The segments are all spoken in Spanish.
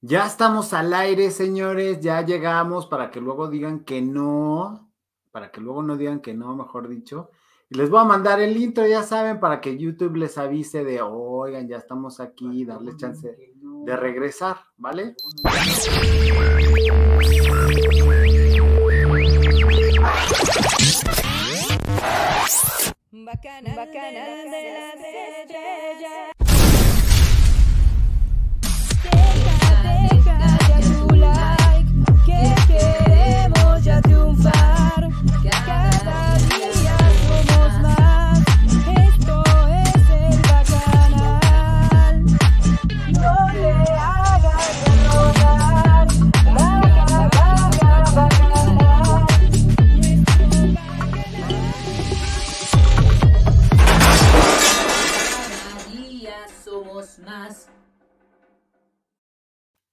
Ya estamos al aire, señores, ya llegamos para que luego digan que no, para que luego no digan que no, mejor dicho. Y les voy a mandar el intro, ya saben, para que YouTube les avise de, oigan, ya estamos aquí, darles chance de regresar, ¿vale? Bacana, bacana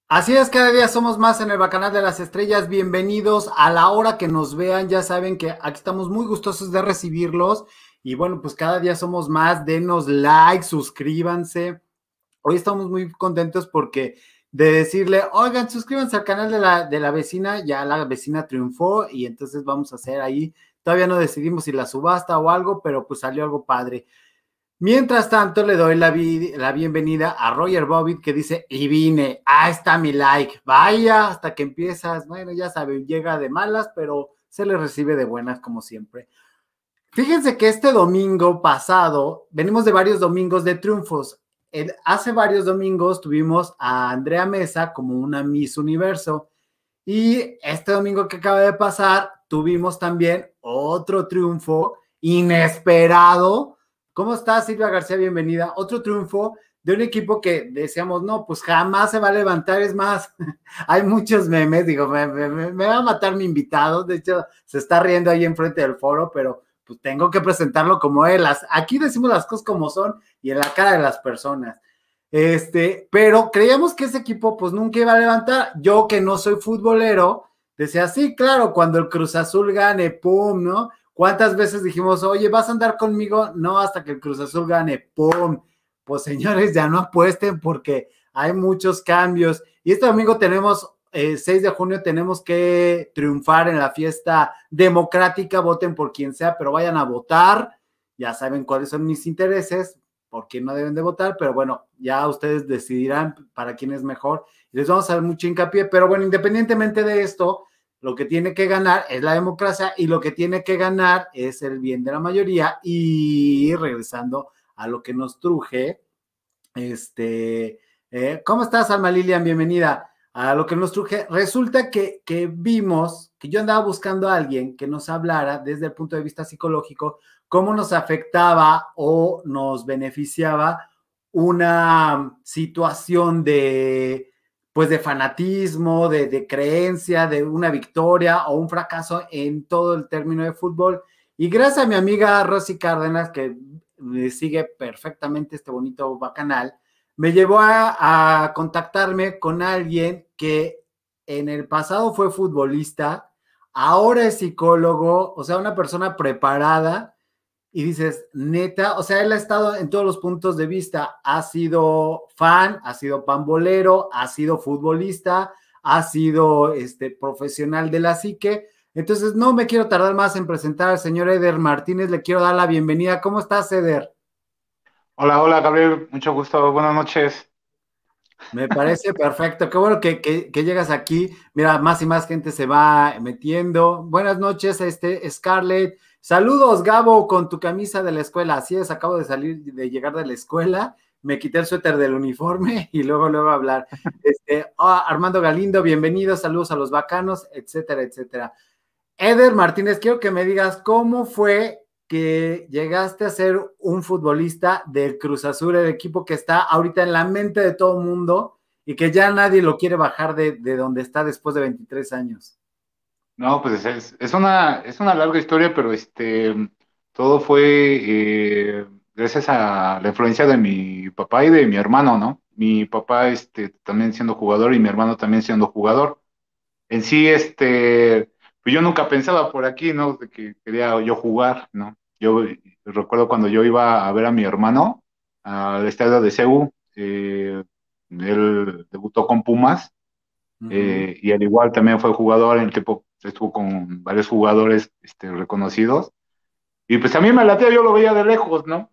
Así es, cada día somos más en el Bacanal de las Estrellas. Bienvenidos a la hora que nos vean. Ya saben que aquí estamos muy gustosos de recibirlos. Y bueno, pues cada día somos más. Denos like, suscríbanse. Hoy estamos muy contentos porque de decirle, oigan, suscríbanse al canal de la, de la vecina. Ya la vecina triunfó y entonces vamos a hacer ahí. Todavía no decidimos si la subasta o algo, pero pues salió algo padre. Mientras tanto, le doy la, bienvenida a Roger Bobbitt que dice, y vine, ahí está mi like, vaya, hasta que empiezas, bueno, ya saben, llega de malas, pero se le recibe de buenas como siempre. Fíjense que este domingo pasado, venimos de varios domingos de triunfos. hace varios domingos tuvimos a Andrea Mesa como una Miss Universo. Y este domingo que acaba de pasar, tuvimos también otro triunfo inesperado ¿Cómo estás, Silvia García? Bienvenida. Otro triunfo de un equipo que decíamos, no, pues jamás se va a levantar. Es más, hay muchos memes, digo, me, va a matar mi invitado. De hecho, se está riendo ahí enfrente del foro, pero pues tengo que presentarlo como él. aquí decimos las cosas como son y en la cara de las personas. Este, pero creíamos que ese equipo pues nunca iba a levantar. Yo que no soy futbolero, decía, sí, claro, cuando el Cruz Azul gane, pum, ¿no? ¿Cuántas veces dijimos, oye, vas a andar conmigo? No, hasta que el Cruz Azul gane. ¡Pum! Pues señores, ya no apuesten porque hay muchos cambios. Y este domingo tenemos, eh, 6 de junio, tenemos que triunfar en la fiesta democrática. Voten por quien sea, pero vayan a votar. Ya saben cuáles son mis intereses, por quién no deben de votar, pero bueno, ya ustedes decidirán para quién es mejor. Les vamos a dar mucho hincapié, pero bueno, independientemente de esto, lo que tiene que ganar es la democracia y lo que tiene que ganar es el bien de la mayoría. Y regresando a lo que nos truje, este, eh, ¿cómo estás, Alma Lilian? Bienvenida a lo que nos truje. Resulta que, que vimos que yo andaba buscando a alguien que nos hablara desde el punto de vista psicológico cómo nos afectaba o nos beneficiaba una situación de pues de fanatismo, de, creencia, de una victoria o un fracaso en todo el término de fútbol. Y gracias a mi amiga Rosy Cárdenas, que sigue perfectamente este bonito bacanal, me llevó a, a contactarme con alguien que en el pasado fue futbolista, ahora es psicólogo, o sea, una persona preparada y dices, neta, o sea, él ha estado en todos los puntos de vista, ha sido fan, ha sido pambolero, ha sido futbolista, ha sido este, profesional de la psique. Entonces, no me quiero tardar más en presentar al señor Eder Martínez, le quiero dar la bienvenida. ¿Cómo estás, Eder? Hola, hola, Gabriel, mucho gusto, buenas noches. Me parece perfecto, qué bueno que, que, llegas aquí. Mira, más y más gente se va metiendo. Buenas noches, este Scarlett. Saludos, Gabo, con tu camisa de la escuela. Así es, acabo de salir, de llegar de la escuela. Me quité el suéter del uniforme y luego, luego hablar. Este, ah, Armando Galindo, bienvenido, saludos a los bacanos, etcétera, etcétera. Eder Martínez, quiero que me digas cómo fue que llegaste a ser un futbolista del Cruz Azul, el equipo que está ahorita en la mente de todo el mundo y que ya nadie lo quiere bajar de, de donde está después de 23 años. No, pues es, es, una, es una larga historia, pero este, todo fue eh, gracias a la influencia de mi papá y de mi hermano, ¿no? Mi papá este, también siendo jugador y mi hermano también siendo jugador. En sí, este, pues yo nunca pensaba por aquí, ¿no? De que quería yo jugar, ¿no? Yo recuerdo cuando yo iba a ver a mi hermano al estadio de CEU, eh, él debutó con Pumas eh, y al igual también fue jugador, en el tiempo estuvo con varios jugadores este, reconocidos. Y pues a mí me latía, yo lo veía de lejos, ¿no?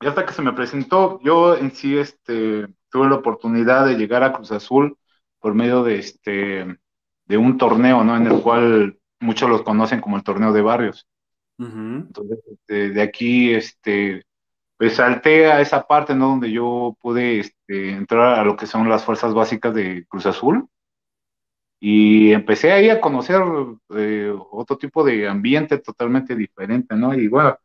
Y hasta que se me presentó, yo en sí este, tuve la oportunidad de llegar a Cruz Azul por medio de, este, de un torneo, ¿no? En el cual muchos los conocen como el torneo de barrios. Entonces, este, de aquí, este, pues salté a esa parte, ¿no? Donde yo pude este, entrar a lo que son las fuerzas básicas de Cruz Azul. Y empecé ahí a conocer eh, otro tipo de ambiente totalmente diferente, ¿no? Y bueno,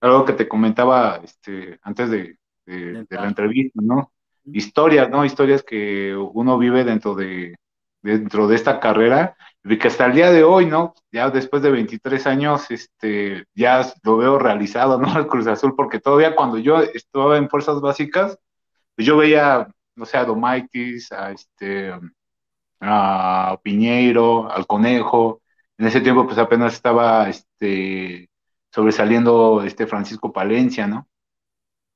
algo que te comentaba este, antes de, de la entrevista, ¿no? Historias, ¿no? Historias que uno vive dentro de, dentro de esta carrera, de que hasta el día de hoy, ¿no? Ya después de 23 años, este, ya lo veo realizado, ¿no? El Cruz Azul, porque todavía cuando yo estaba en fuerzas básicas, pues yo veía, no sé, a Domaitis, a este, a Piñeiro, al Conejo, en ese tiempo pues apenas estaba, este, sobresaliendo este Francisco Palencia, ¿no?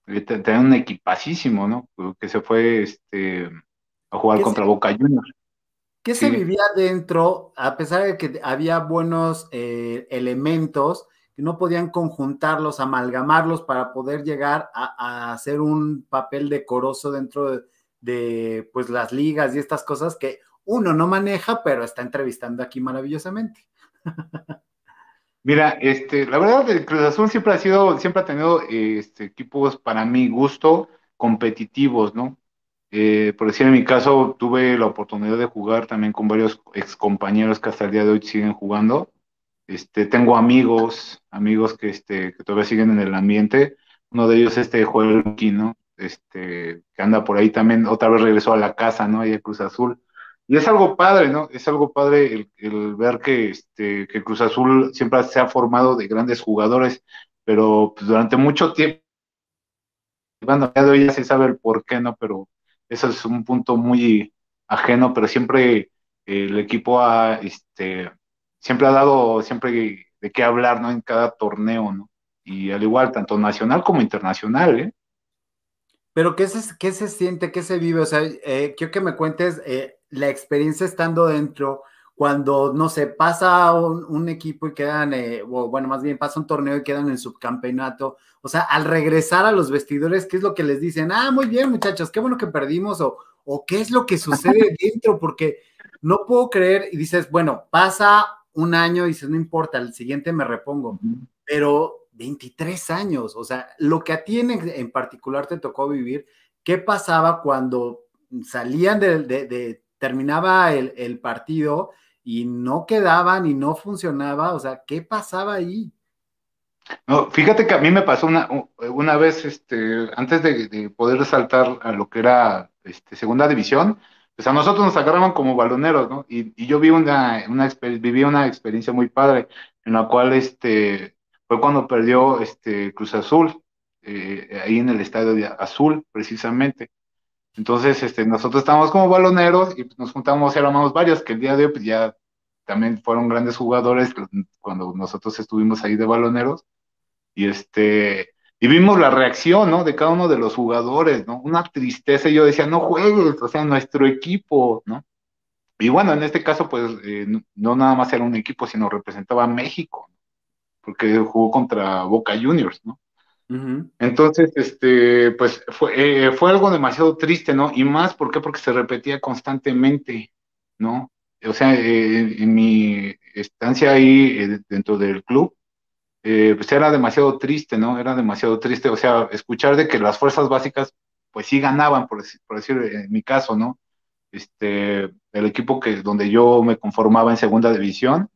Tenía un equipacísimo, ¿no? Que se fue, este, a jugar contra Boca Juniors. ¿Qué se vivía dentro, a pesar de que había buenos eh, elementos, que no podían conjuntarlos, amalgamarlos para poder llegar a, hacer un papel decoroso dentro de, pues, las ligas y estas cosas que uno no maneja, pero está entrevistando aquí maravillosamente. Mira, este, la verdad, el Cruz Azul siempre ha sido, siempre ha tenido este, equipos para mi gusto competitivos, ¿no? Eh, por decir en mi caso, tuve la oportunidad de jugar también con varios ex compañeros que hasta el día de hoy siguen jugando. Este, tengo amigos, amigos que, este, que todavía siguen en el ambiente. Uno de ellos, este Joel ¿no? Este, que anda por ahí también, otra vez regresó a la casa, ¿no? Ahí a Cruz Azul. Y es algo padre, ¿no? Es algo padre el, ver que, este, que Cruz Azul siempre se ha formado de grandes jugadores, pero pues, durante mucho tiempo, bueno, ya ya se sabe el por qué, ¿no? Pero eso es un punto muy ajeno, pero siempre el equipo ha, este, siempre ha dado siempre de qué hablar, ¿no? En cada torneo, ¿no? Y al igual, tanto nacional como internacional, ¿eh? Pero ¿qué se, qué se siente, qué se vive? O sea, eh, quiero que me cuentes eh, la experiencia estando dentro, cuando, no sé, pasa un, equipo y quedan, eh, o bueno, más bien pasa un torneo y quedan en subcampeonato, o sea, al regresar a los vestidores, ¿qué es lo que les dicen? Ah, muy bien, muchachos, qué bueno que perdimos, o, o qué es lo que sucede dentro, porque no puedo creer, y dices, bueno, pasa un año y dices, no importa, el siguiente me repongo, pero 23 años, o sea, lo que a ti en, particular te tocó vivir, ¿qué pasaba cuando salían de, terminaba el, el, partido y no quedaban y no funcionaba, o sea, ¿qué pasaba ahí? No, fíjate que a mí me pasó una, una vez, este, antes de, poder resaltar a lo que era este, segunda división, pues a nosotros nos agarraban como baloneros, ¿no? Y, y yo vi una, una viví una experiencia muy padre, en la cual este, fue cuando perdió este, Cruz Azul, eh, ahí en el estadio de Azul, precisamente. Entonces, este, nosotros estábamos como baloneros y nos juntamos, éramos varios, que el día de hoy pues, ya también fueron grandes jugadores cuando nosotros estuvimos ahí de baloneros. Y este, y vimos la reacción, ¿no? De cada uno de los jugadores, ¿no? Una tristeza, y yo decía, no juegues, o sea, nuestro equipo, ¿no? Y bueno, en este caso, pues, eh, no, nada más era un equipo, sino representaba a México, porque jugó contra Boca Juniors, ¿no? Entonces, este, pues fue, eh, fue algo demasiado triste, ¿no? Y más, ¿por? Porque se repetía constantemente, ¿no? O sea, eh, en mi estancia ahí eh, dentro del club, pues era demasiado triste, ¿no? Era demasiado triste, o sea, escuchar de que las fuerzas básicas, pues sí ganaban, por decir, por decir en mi caso, ¿no? Este, el equipo que, donde yo me conformaba en segunda división,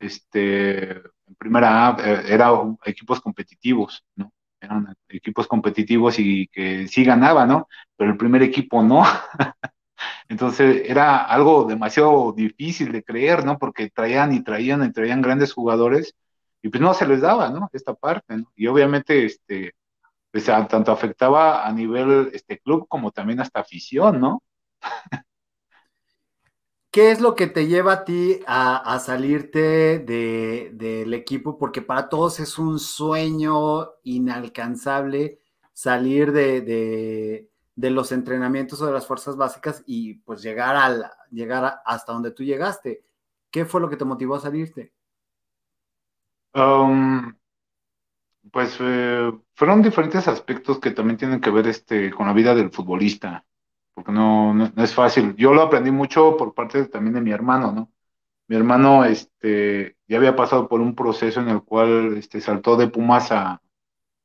este, en primera A, eran equipos competitivos, ¿no? Eran equipos competitivos y que sí ganaba, ¿no? Pero el primer equipo no. Entonces era algo demasiado difícil de creer, ¿no? Porque traían y traían y traían grandes jugadores y pues no se les daba, ¿no? Esta parte, ¿no? Y obviamente, este, pues tanto afectaba a nivel este club como también hasta afición, ¿no? ¿Qué es lo que te lleva a ti a, salirte del equipo? Porque para todos es un sueño inalcanzable salir de, los entrenamientos o de las fuerzas básicas y pues llegar, llegar hasta donde tú llegaste. ¿Qué fue lo que te motivó a salirte? Um, pues eh, fueron diferentes aspectos que también tienen que ver este, con la vida del futbolista, porque no, no, es fácil. Yo lo aprendí mucho por parte también de mi hermano, ¿no? Mi hermano este, ya había pasado por un proceso en el cual este, saltó de Pumas a,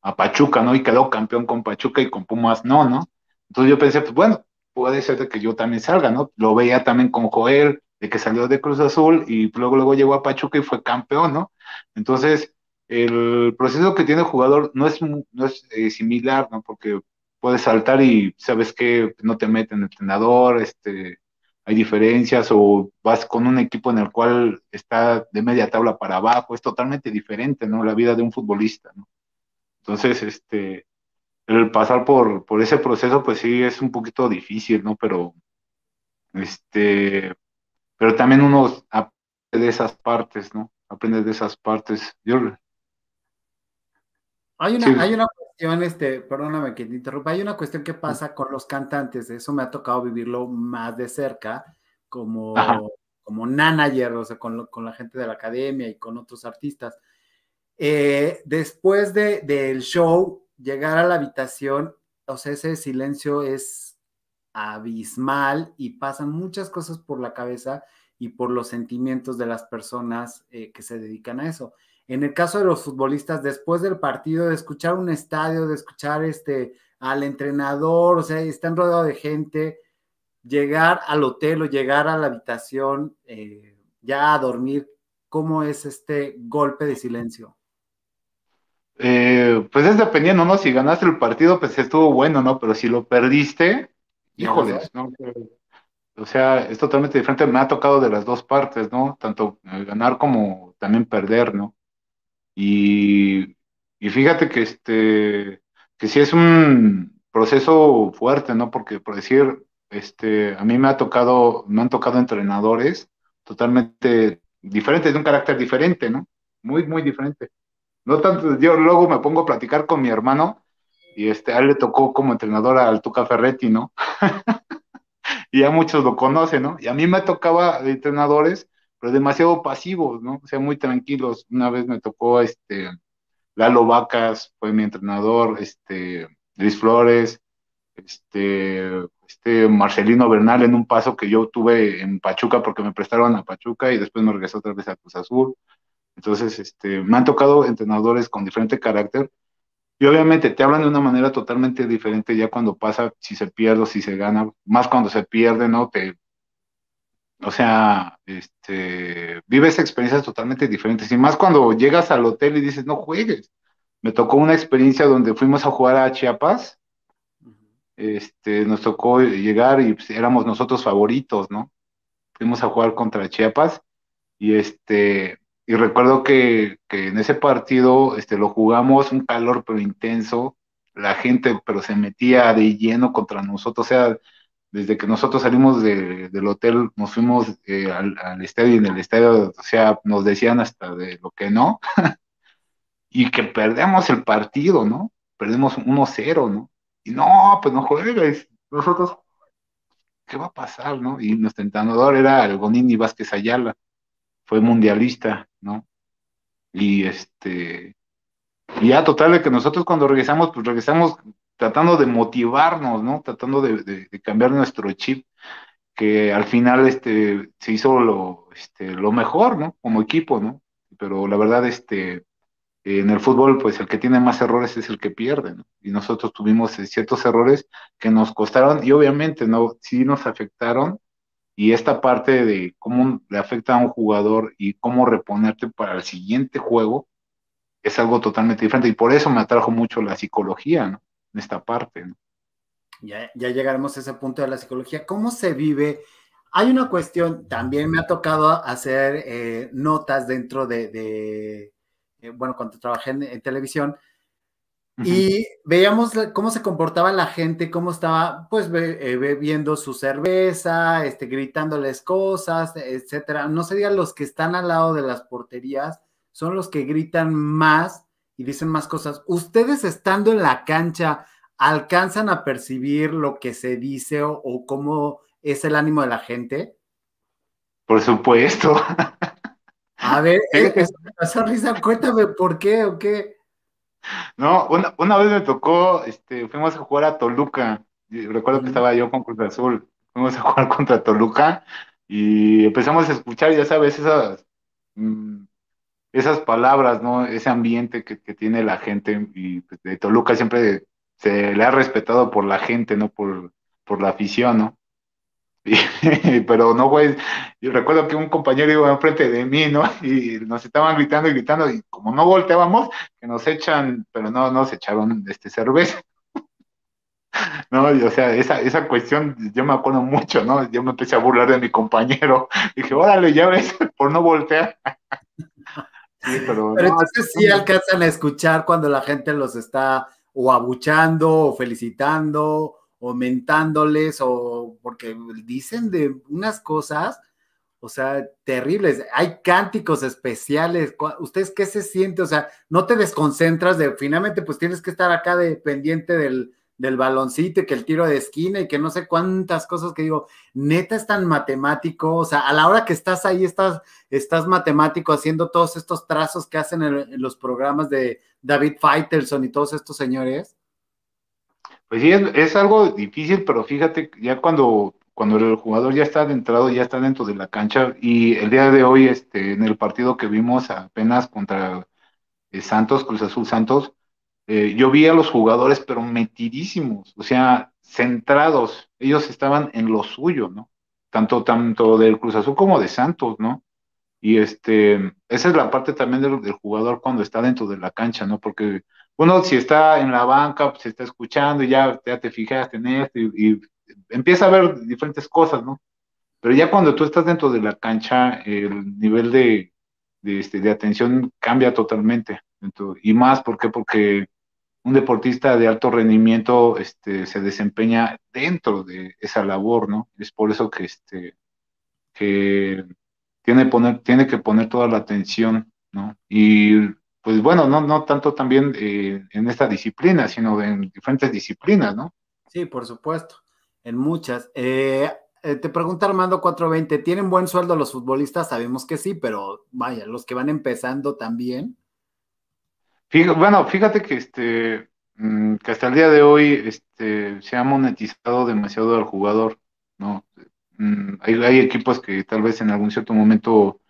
a Pachuca, ¿no? Y quedó campeón con Pachuca y con Pumas no, ¿no? Entonces yo pensé, pues bueno, puede ser que yo también salga, ¿no? Lo veía también con Joel, de que salió de Cruz Azul y luego luego llegó a Pachuca y fue campeón, ¿no? Entonces, el proceso que tiene el jugador no es, no es eh, similar, ¿no? Porque puedes saltar y sabes que no te meten el entrenador, este, hay diferencias o vas con un equipo en el cual está de media tabla para abajo, es totalmente diferente, ¿no? La vida de un futbolista, ¿no? Entonces, este, el pasar por, por ese proceso, pues sí, es un poquito difícil, ¿no? Pero, este, pero también uno aprende de esas partes, ¿no? Aprende de esas partes. Yo, hay una, hay una cuestión, este, perdóname que te interrumpa, hay una cuestión que pasa con los cantantes, eso me ha tocado vivirlo más de cerca, como, como manager, o sea, con, con, la gente de la academia y con otros artistas. Eh, después de, del show, llegar a la habitación, o sea, ese silencio es abismal y pasan muchas cosas por la cabeza y por los sentimientos de las personas eh, que se dedican a eso. En el caso de los futbolistas, después del partido, de escuchar un estadio, de escuchar este, al entrenador, o sea, están rodeados de gente, llegar al hotel o llegar a la habitación eh, ya a dormir, ¿cómo es este golpe de silencio? Eh, pues es dependiendo, ¿no? Si ganaste el partido, pues estuvo bueno, ¿no? Pero si lo perdiste, híjoles, ¿no? O sea, es totalmente diferente. Me ha tocado de las dos partes, ¿no? Tanto eh, ganar como también perder, ¿no? Y, y fíjate que este, que sí es un proceso fuerte, ¿no? Porque por decir, este, a mí me ha tocado, me han tocado entrenadores totalmente diferentes, de un carácter diferente, ¿no? Muy, muy diferente. No tanto, yo luego me pongo a platicar con mi hermano y este, a él le tocó como entrenador al Tuca Ferretti, ¿no? y ya muchos lo conocen, ¿no? Y a mí me tocaba de entrenadores pero demasiado pasivos, ¿no? O sea, muy tranquilos. Una vez me tocó, este, Lalo Vacas, fue mi entrenador, este, Luis Flores, este, este Marcelino Bernal en un paso que yo tuve en Pachuca porque me prestaron a Pachuca y después me regresó otra vez a Cruz Azul. Entonces, este, me han tocado entrenadores con diferente carácter y obviamente te hablan de una manera totalmente diferente ya cuando pasa, si se pierde o si se gana, más cuando se pierde, ¿no? Te, o sea, este, vives experiencias totalmente diferentes. Y más cuando llegas al hotel y dices, no juegues. Me tocó una experiencia donde fuimos a jugar a Chiapas. Este, nos tocó llegar y pues, éramos nosotros favoritos, ¿no? Fuimos a jugar contra Chiapas y este, y recuerdo que, que en ese partido este, lo jugamos un calor pero intenso, la gente pero se metía de lleno contra nosotros, o sea, desde que nosotros salimos del hotel, nos fuimos eh, al, estadio y en el estadio, o sea, nos decían hasta de lo que no, y que perdemos el partido, ¿no? Perdemos 1-0, ¿no? Y no, pues no juegues. Nosotros, ¿qué va a pasar, no? Y nuestro entrenador era el Gonini Vázquez Ayala, fue mundialista, ¿no? Y este, ya total de que nosotros cuando regresamos, pues regresamos tratando de motivarnos, ¿no? Tratando de, cambiar nuestro chip, que al final este, se hizo lo, este, lo mejor, ¿no? Como equipo, ¿no? Pero la verdad, este, en el fútbol, pues el que tiene más errores es el que pierde, ¿no? Y nosotros tuvimos ciertos errores que nos costaron y obviamente, ¿no? Sí nos afectaron y esta parte de cómo le afecta a un jugador y cómo reponerte para el siguiente juego es algo totalmente diferente y por eso me atrajo mucho la psicología, ¿no? En esta parte. Ya, ya llegaremos a ese punto de la psicología. ¿Cómo se vive? Hay una cuestión, también me ha tocado hacer eh, notas dentro de, eh, bueno, cuando trabajé en, televisión, y veíamos cómo se comportaba la gente, cómo estaba, pues, eh, bebiendo su cerveza, este, gritándoles cosas, etcétera. No se digan los que están al lado de las porterías, son los que gritan más y dicen más cosas. Ustedes estando en la cancha, ¿alcanzan a percibir lo que se dice o, cómo es el ánimo de la gente? Por supuesto. A ver, esa risa, cuéntame por qué o qué. No, una, vez me tocó, este, fuimos a jugar a Toluca. Recuerdo que estaba yo con Cruz Azul. Fuimos a jugar contra Toluca y empezamos a escuchar, ya sabes, esas, mm, esas palabras, ¿no? Ese ambiente que, tiene la gente. Y pues, de Toluca siempre se le ha respetado por la gente, no por, por la afición, ¿no? pero no, güey, yo recuerdo que un compañero iba enfrente de mí, ¿no? Y nos estaban gritando y gritando, y como no volteábamos, que nos echan, pero no, nos echaron este cerveza. No, o sea, esa, esa cuestión, yo me acuerdo mucho, ¿no? Yo me empecé a burlar de mi compañero. Dije, órale, ya ves, por no voltear. Sí, pero, pero entonces sí alcanzan a escuchar cuando la gente los está o abuchando o felicitando o mentándoles o porque dicen de unas cosas, o sea, terribles. Hay cánticos especiales. ¿Ustedes qué se siente? O sea, no te desconcentras de finalmente pues tienes que estar acá de pendiente del, del baloncito y que el tiro de esquina y que no sé cuántas cosas que digo, neta es tan matemático, o sea, a la hora que estás ahí estás, estás matemático haciendo todos estos trazos que hacen en, los programas de David Faitelson y todos estos señores. Pues sí, es, algo difícil, pero fíjate, ya cuando, cuando el jugador ya está adentrado, ya está dentro de la cancha, y el día de hoy, este, en el partido que vimos apenas contra eh, Santos, Cruz Azul Santos, eh, yo vi a los jugadores, pero metidísimos, o sea, centrados, ellos estaban en lo suyo, ¿no? Tanto, tanto del Cruz Azul como de Santos, ¿no? Y este, esa es la parte también del, jugador cuando está dentro de la cancha, ¿no? Porque uno si está en la banca, pues está escuchando y ya, ya te fijaste en esto y, empieza a ver diferentes cosas, ¿no? Pero ya cuando tú estás dentro de la cancha, el nivel de, de, este, de atención cambia totalmente. y más, ¿por qué? Porque un deportista de alto rendimiento este, se desempeña dentro de esa labor, ¿no? Es por eso que, este, que tiene, poner, tiene que poner toda la atención, ¿no? Y pues bueno, no, no tanto también eh, en esta disciplina, sino en diferentes disciplinas, ¿no? Sí, por supuesto, en muchas. Eh, eh, te pregunta Armando 420, ¿tienen buen sueldo los futbolistas? Sabemos que sí, pero vaya, los que van empezando también. Bueno, fíjate que este mm, que hasta el día de hoy este, se ha monetizado demasiado al jugador, ¿no? Mm, hay, equipos que tal vez en algún cierto momento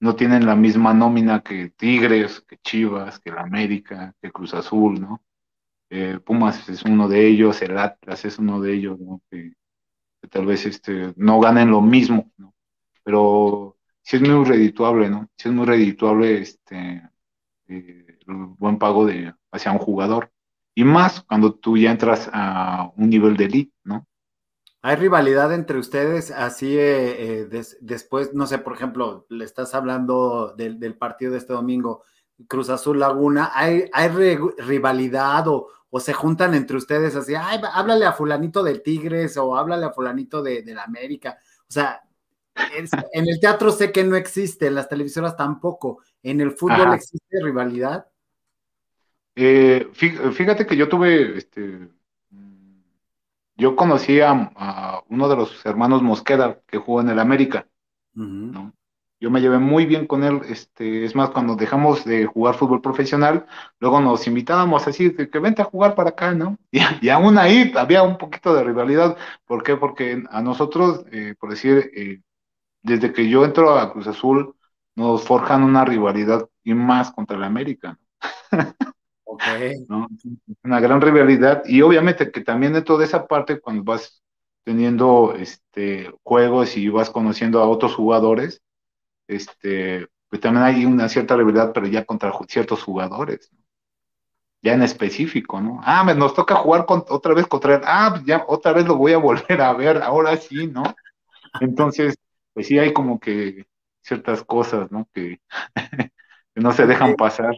no tienen la misma nómina que Tigres, que Chivas, que la América, que Cruz Azul, ¿no? Eh, Pumas es uno de ellos, el Atlas es uno de ellos, ¿no? Que, tal vez este, no ganen lo mismo, ¿no? Pero sí es muy redituable, ¿no? Sí es muy redituable este, eh, el buen pago de, hacia un jugador. Y más cuando tú ya entras a un nivel de elite, ¿no? ¿Hay rivalidad entre ustedes así eh, eh, después, no sé, por ejemplo, le estás hablando del, partido de este domingo, Cruz Azul Laguna, ¿hay, hay rivalidad o, se juntan entre ustedes así, ay, háblale a fulanito del Tigres o háblale a fulanito de, la América? O sea, en el teatro sé que no existe, en las televisoras tampoco, ¿en el fútbol existe rivalidad? Eh, fíjate que yo tuve este, yo conocí a, uno de los hermanos Mosqueda que jugó en el América, ¿no? Yo me llevé muy bien con él, este, es más, cuando dejamos de jugar fútbol profesional, luego nos invitábamos así, que, que vente a jugar para acá, ¿no? Y, aún ahí había un poquito de rivalidad, ¿por qué? Porque a nosotros, eh, por decir, eh, desde que yo entro a Cruz Azul, nos forjan una rivalidad y más contra el América. Una gran rivalidad y obviamente que también dentro de esa parte cuando vas teniendo este juegos y vas conociendo a otros jugadores, este, pues también hay una cierta rivalidad, pero ya contra ciertos jugadores, ya en específico, ¿no? Ah, nos toca jugar con, otra vez contra él, ah, pues ya otra vez lo voy a volver a ver, ahora sí, ¿no? Entonces, pues sí hay como que ciertas cosas, ¿no? Que, que no se dejan pasar.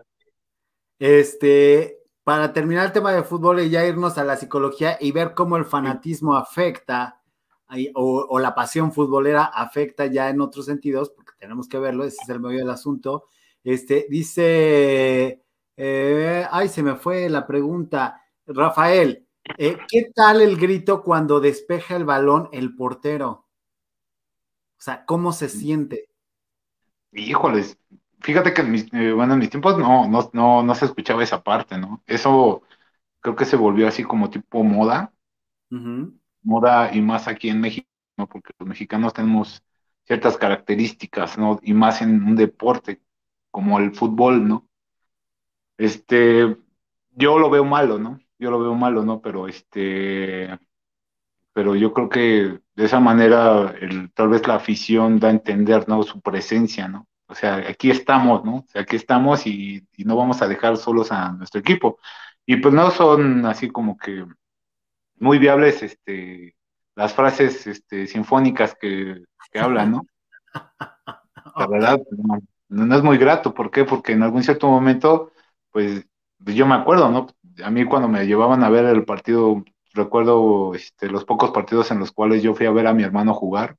Este, para terminar el tema de fútbol y ya irnos a la psicología y ver cómo el fanatismo afecta o, la pasión futbolera afecta ya en otros sentidos, porque tenemos que verlo, ese es el medio del asunto. Este, dice, eh, ay, se me fue la pregunta. Rafael, Eh, ¿Qué tal el grito cuando despeja el balón el portero? O sea, ¿cómo se siente? Híjoles, fíjate que en mis, eh, bueno, en mis tiempos no, no, no, no se escuchaba esa parte, ¿no? Eso creo que se volvió así como tipo moda, moda y más aquí en México, ¿no? Porque los mexicanos tenemos ciertas características, ¿no? Y más en un deporte como el fútbol, ¿no? Este, yo lo veo malo, ¿no? Yo lo veo malo, ¿no? Pero este, pero yo creo que de esa manera el, tal vez la afición da a entender, ¿no? Su presencia, ¿no? O sea, aquí estamos, ¿no? O sea, aquí estamos y, y no vamos a dejar solos a nuestro equipo. Y pues no son así como que muy viables este, las frases este, sinfónicas que, que hablan, ¿no? La verdad, no, no, es muy grato. ¿Por qué? Porque en algún cierto momento, pues yo me acuerdo, ¿no? A mí cuando me llevaban a ver el partido, recuerdo este, los pocos partidos en los cuales yo fui a ver a mi hermano jugar,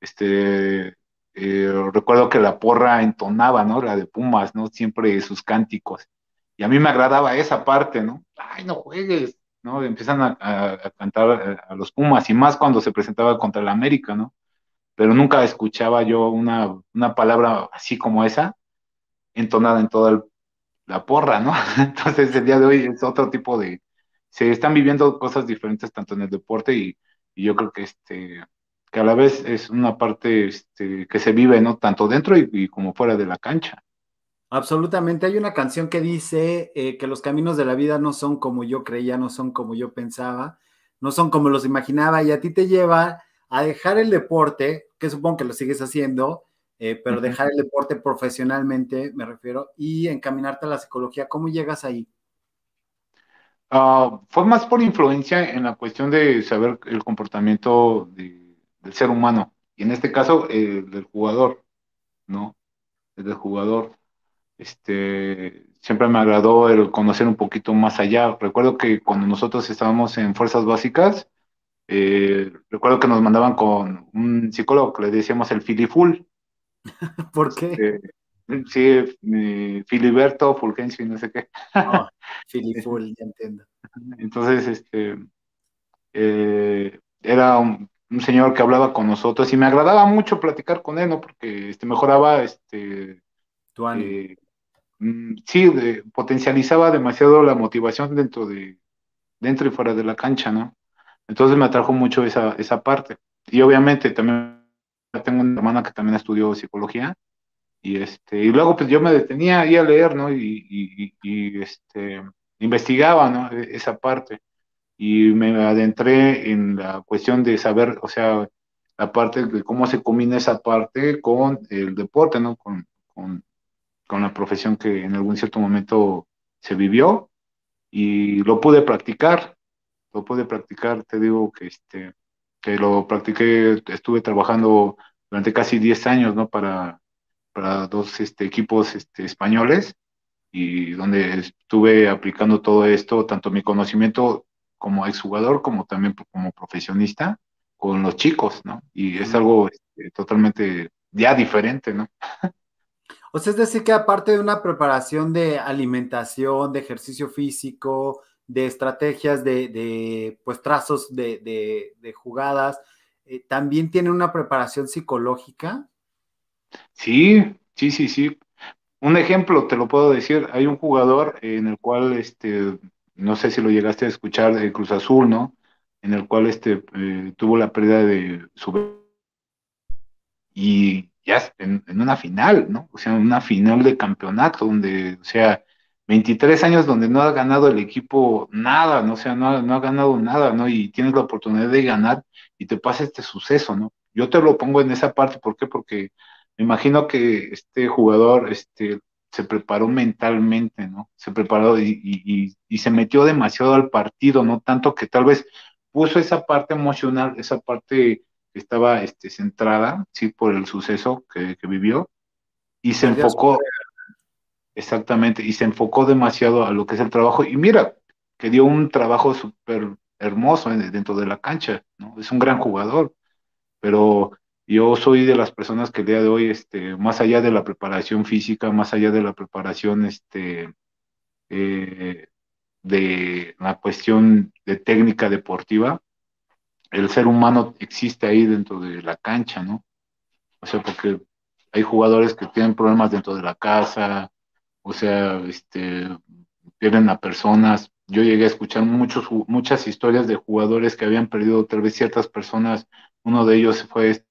este, eh, recuerdo que la porra entonaba, ¿no? La de Pumas, ¿no? Siempre sus cánticos. Y a mí me agradaba esa parte, ¿no? Ay, no juegues, ¿no? Empiezan a, a, cantar a los Pumas y más cuando se presentaba contra el América, ¿no? Pero nunca escuchaba yo una, una palabra así como esa entonada en toda la porra, ¿no? Entonces el día de hoy es otro tipo de... Se están viviendo cosas diferentes tanto en el deporte y yo creo que este que a la vez es una parte este, que se vive, ¿no? Tanto dentro y, y como fuera de la cancha. Absolutamente. Hay una canción que dice eh, que los caminos de la vida no son como yo creía, no son como yo pensaba, no son como los imaginaba y a ti te lleva a dejar el deporte, que supongo que lo sigues haciendo, eh, pero uh -huh. dejar el deporte profesionalmente, me refiero, y encaminarte a la psicología. ¿Cómo llegas ahí? Uh, fue más por influencia en la cuestión de saber el comportamiento de, del ser humano, y en este caso eh, del jugador, ¿no? Del jugador este, siempre me agradó el conocer un poquito más allá. Recuerdo que cuando nosotros estábamos en Fuerzas Básicas, eh, recuerdo que nos mandaban con un psicólogo que le decíamos el filiful. ¿Por qué? Este, sí, eh, Filiberto Fulgencio y no sé qué. Oh, filiful, ya entiendo. Entonces, este, eh, era un, un, señor que hablaba con nosotros y me agradaba mucho platicar con él, ¿no? Porque este, mejoraba este, tu ánimo Mm, sí, de, potencializaba demasiado la motivación dentro de dentro y fuera de la cancha, ¿no? Entonces me atrajo mucho esa, esa parte. Y obviamente también tengo una hermana que también estudió psicología y este y luego pues yo me detenía ahí a leer, ¿no? Y, y, y este investigaba, ¿no? E, esa parte y me adentré en la cuestión de saber, o sea, la parte de cómo se combina esa parte con el deporte, ¿no? Con, con con la profesión que en algún cierto momento se vivió y lo pude practicar, lo pude practicar, te digo que, este, que lo practiqué, estuve trabajando durante casi 10 años, ¿no? Para, para dos este, equipos este, españoles y donde estuve aplicando todo esto, tanto mi conocimiento como exjugador como también como profesionista con los chicos, ¿no? Y es algo este, totalmente ya diferente, ¿no? O sea, es decir, que aparte de una preparación de alimentación, de ejercicio físico, de estrategias, de, de pues trazos de, de, de jugadas, eh, también tiene una preparación psicológica. Sí, sí, sí, sí. Un ejemplo, te lo puedo decir, hay un jugador en el cual, este, no sé si lo llegaste a escuchar, de Cruz Azul, ¿no? En el cual este, eh, tuvo la pérdida de su... Y ya en, una final, ¿no? O sea, una final de campeonato, donde, o sea, 23 años donde no ha ganado el equipo nada, ¿no? O sea, no no ha ganado nada, ¿no? Y tienes la oportunidad de ganar y te pasa este suceso, ¿no? Yo te lo pongo en esa parte, ¿por qué? Porque me imagino que este jugador, este, se preparó mentalmente, ¿no? Se preparó y, y, y, se metió demasiado al partido, ¿no? Tanto que tal vez puso esa parte emocional, esa parte estaba este, centrada, sí, por el suceso que, que vivió, y se enfocó, exactamente, y se enfocó demasiado a lo que es el trabajo, y mira, que dio un trabajo súper hermoso dentro de la cancha, ¿no? Es un gran jugador, pero yo soy de las personas que el día de hoy, este, más allá de la preparación física, más allá de la preparación, este, eh, de la cuestión de técnica deportiva, el ser humano existe ahí dentro de la cancha, ¿no? O sea, porque hay jugadores que tienen problemas dentro de la casa, o sea, este, pierden a personas. Yo llegué a escuchar muchos, muchas historias de jugadores que habían perdido tal vez ciertas personas. Uno de ellos fue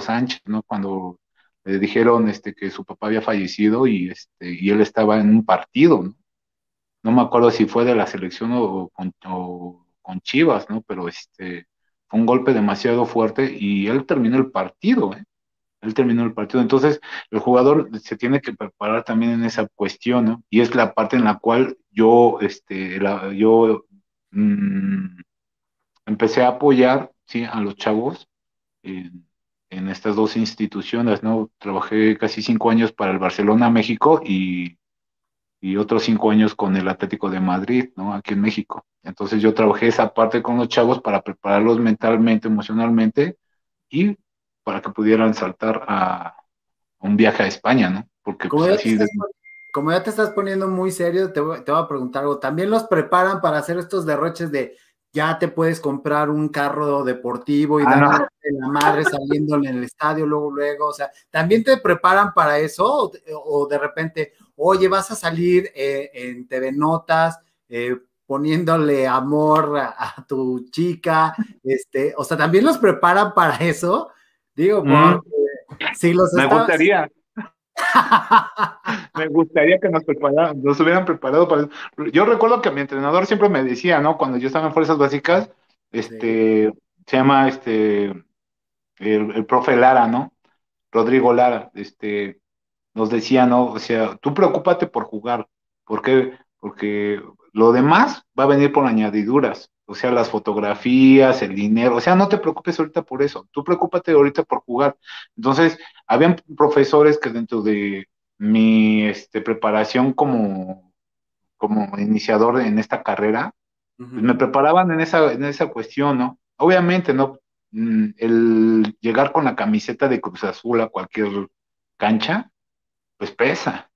Sánchez, ¿no? Cuando le dijeron este, que su papá había fallecido y, este, y él estaba en un partido, ¿no? No me acuerdo si fue de la selección o con, con Chivas, ¿no? Pero este, fue un golpe demasiado fuerte y él terminó el partido, ¿eh? Él terminó el partido. Entonces, el jugador se tiene que preparar también en esa cuestión, ¿no? Y es la parte en la cual yo, este, yo mm, empecé a apoyar, ¿sí? A los chavos en, estas dos instituciones, ¿no? Trabajé casi cinco años para el Barcelona México y, y otros cinco años con el Atlético de Madrid, ¿no? Aquí en México. Entonces yo trabajé esa parte con los chavos para prepararlos mentalmente, emocionalmente y para que pudieran saltar a un viaje a España, ¿no? Porque como, pues, ya como, ya te estás poniendo muy serio, te voy, a preguntar algo. ¿También los preparan para hacer estos derroches de ya te puedes comprar un carro deportivo y ah, dar la madre saliendo en el estadio luego, luego? O sea, ¿también te preparan para eso? ¿O, de repente, oye, vas a salir eh, en TV Notas? Eh, poniéndole amor a, tu chica, este, o sea, también los preparan para eso. Digo, si los Me gustaría. me gustaría que nos prepararan, nos hubieran preparado para. Yo recuerdo que mi entrenador siempre me decía, ¿no? Cuando yo estaba en fuerzas básicas, este, se llama este, el, profe Lara, ¿no? Rodrigo Lara, este, nos decía, ¿no? O sea, tú preocúpate por jugar. ¿Por qué? Porque lo demás va a venir por añadiduras, o sea, las fotografías, el dinero, o sea, no te preocupes ahorita por eso, tú preocúpate ahorita por jugar. Entonces, habían profesores que dentro de mi este, preparación como, como iniciador en esta carrera, pues, me preparaban en esa, en esa cuestión, ¿no? Obviamente, ¿no? Mm, el llegar con la camiseta de Cruz Azul a cualquier cancha, pues pesa,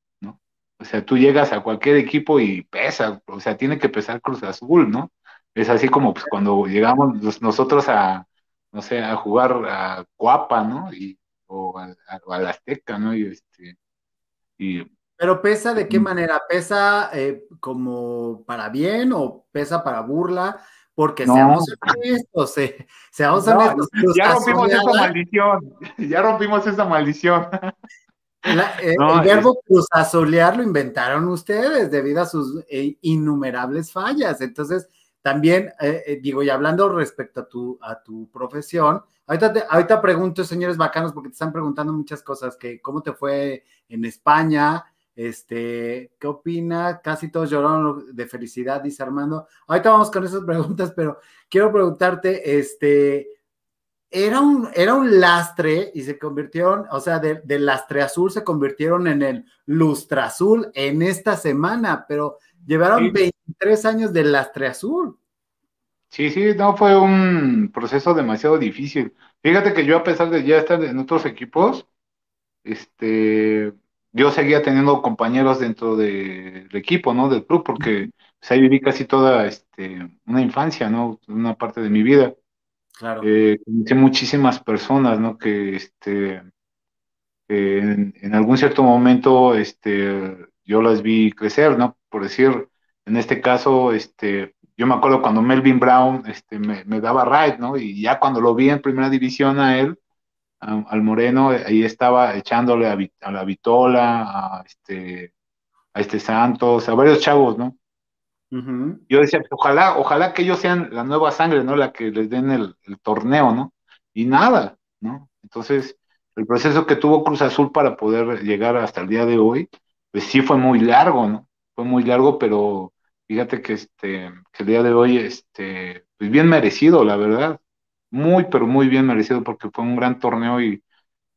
o sea, tú llegas a cualquier equipo y pesa, o sea, tiene que pesar Cruz Azul, ¿no? Es así como pues, cuando llegamos nosotros a, no sé, a jugar a Cuapa, ¿no? Y, o a, la Azteca, ¿no? Y este, y, Pero pesa de qué manera? ¿Pesa eh, como para bien o pesa para burla? Porque seamos honestos, eh, seamos honestos. Ya rompimos esa maldición, ya rompimos esa maldición. Eh, el verbo cruzazolear lo inventaron ustedes debido a sus eh, innumerables fallas. Entonces, también, eh, digo, y hablando respecto a tu, a tu profesión, ahorita, ahorita pregunto, señores bacanos, porque te están preguntando muchas cosas, que cómo te fue en España, este, ¿qué opina? Casi todos lloraron de felicidad, dice Armando. Ahorita vamos con esas preguntas, pero quiero preguntarte, este, era un, era un lastre y se convirtieron, o sea, del de lastre azul se convirtieron en el lustra azul en esta semana, pero llevaron 23 años del lastre azul. Sí, sí, no fue un proceso demasiado difícil. Fíjate que yo a pesar de ya estar en otros equipos, este, yo seguía teniendo compañeros dentro del equipo, ¿no? Del club, porque pues, ahí viví casi toda este, una infancia, ¿no? Una parte de mi vida. Claro. Eh, conocí muchísimas personas, ¿no? Que este, en, algún cierto momento este, yo las vi crecer, ¿no? Por decir, en este caso, este, yo me acuerdo cuando Melvin Brown este, me, daba ride, ¿no? Y ya cuando lo vi en primera división a él, al Moreno, ahí estaba echándole a, a la Vitola, a este, a este Santos, a varios chavos, ¿no? Yo decía, ojalá, ojalá que ellos sean la nueva sangre, ¿no? La que les den el, torneo, ¿no? Y nada, ¿no? Entonces, el proceso que tuvo Cruz Azul para poder llegar hasta el día de hoy, pues sí fue muy largo, ¿no? Fue muy largo, pero fíjate que este, que el día de hoy, este, pues bien merecido, la verdad. Muy, pero muy bien merecido, porque fue un gran torneo y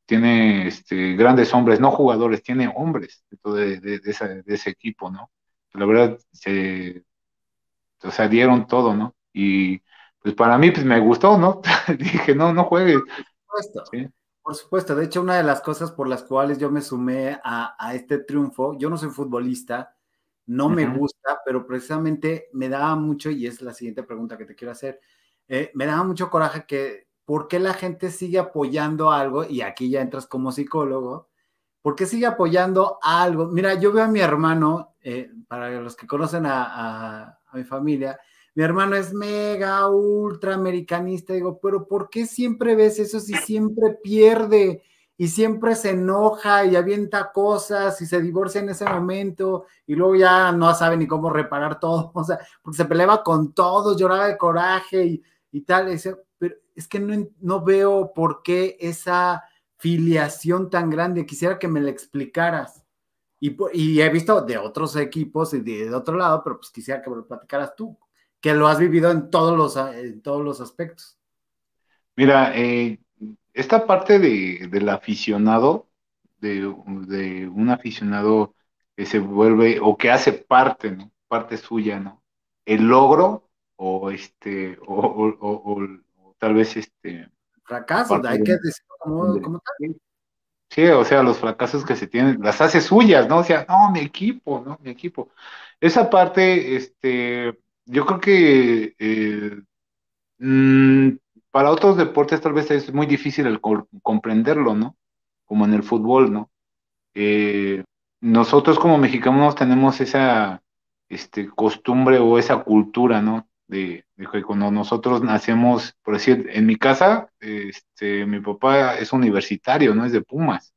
tiene este, grandes hombres, no jugadores, tiene hombres de, de, de, de ese equipo, ¿no? La verdad, se, o sea, dieron todo, ¿no? Y pues para mí, pues me gustó, ¿no? Dije, no, no juegues. Por supuesto. Por supuesto, de hecho, una de las cosas por las cuales yo me sumé a, este triunfo, yo no soy futbolista, no me gusta, pero precisamente me daba mucho, y es la siguiente pregunta que te quiero hacer, eh, me daba mucho coraje que, ¿por qué la gente sigue apoyando algo? Y aquí ya entras como psicólogo, ¿por qué sigue apoyando algo? Mira, yo veo a mi hermano, eh, para los que conocen a, mi familia, mi hermano es mega, ultra americanista, digo, pero ¿por qué siempre ves eso si siempre pierde? Y siempre se enoja y avienta cosas y se divorcia en ese momento y luego ya no sabe ni cómo reparar todo, o sea, porque se peleaba con todos, lloraba de coraje y, y tal, pero es que no, no veo por qué esa filiación tan grande, quisiera que me la explicaras. Y, y, he visto de otros equipos y de, otro lado, pero pues quisiera que me lo platicaras tú, que lo has vivido en todos los, en todos los aspectos. Mira, eh, esta parte de, del aficionado, de, un aficionado que se vuelve o que hace parte, ¿no? Parte suya, ¿no? El logro o este, o, tal vez este... Fracaso, hay que decirlo como, tal. Sí, o sea, los fracasos que se tienen, las hace suyas, ¿no? O sea, no, mi equipo, ¿no? Mi equipo. Esa parte, este, yo creo que eh, mm, para otros deportes tal vez es muy difícil el comprenderlo, ¿no? Como en el fútbol, ¿no? Eh, nosotros como mexicanos tenemos esa este, costumbre o esa cultura, ¿no? De, que cuando nosotros nacemos, por decir, en mi casa, este, mi papá es universitario, ¿no? Es de Pumas,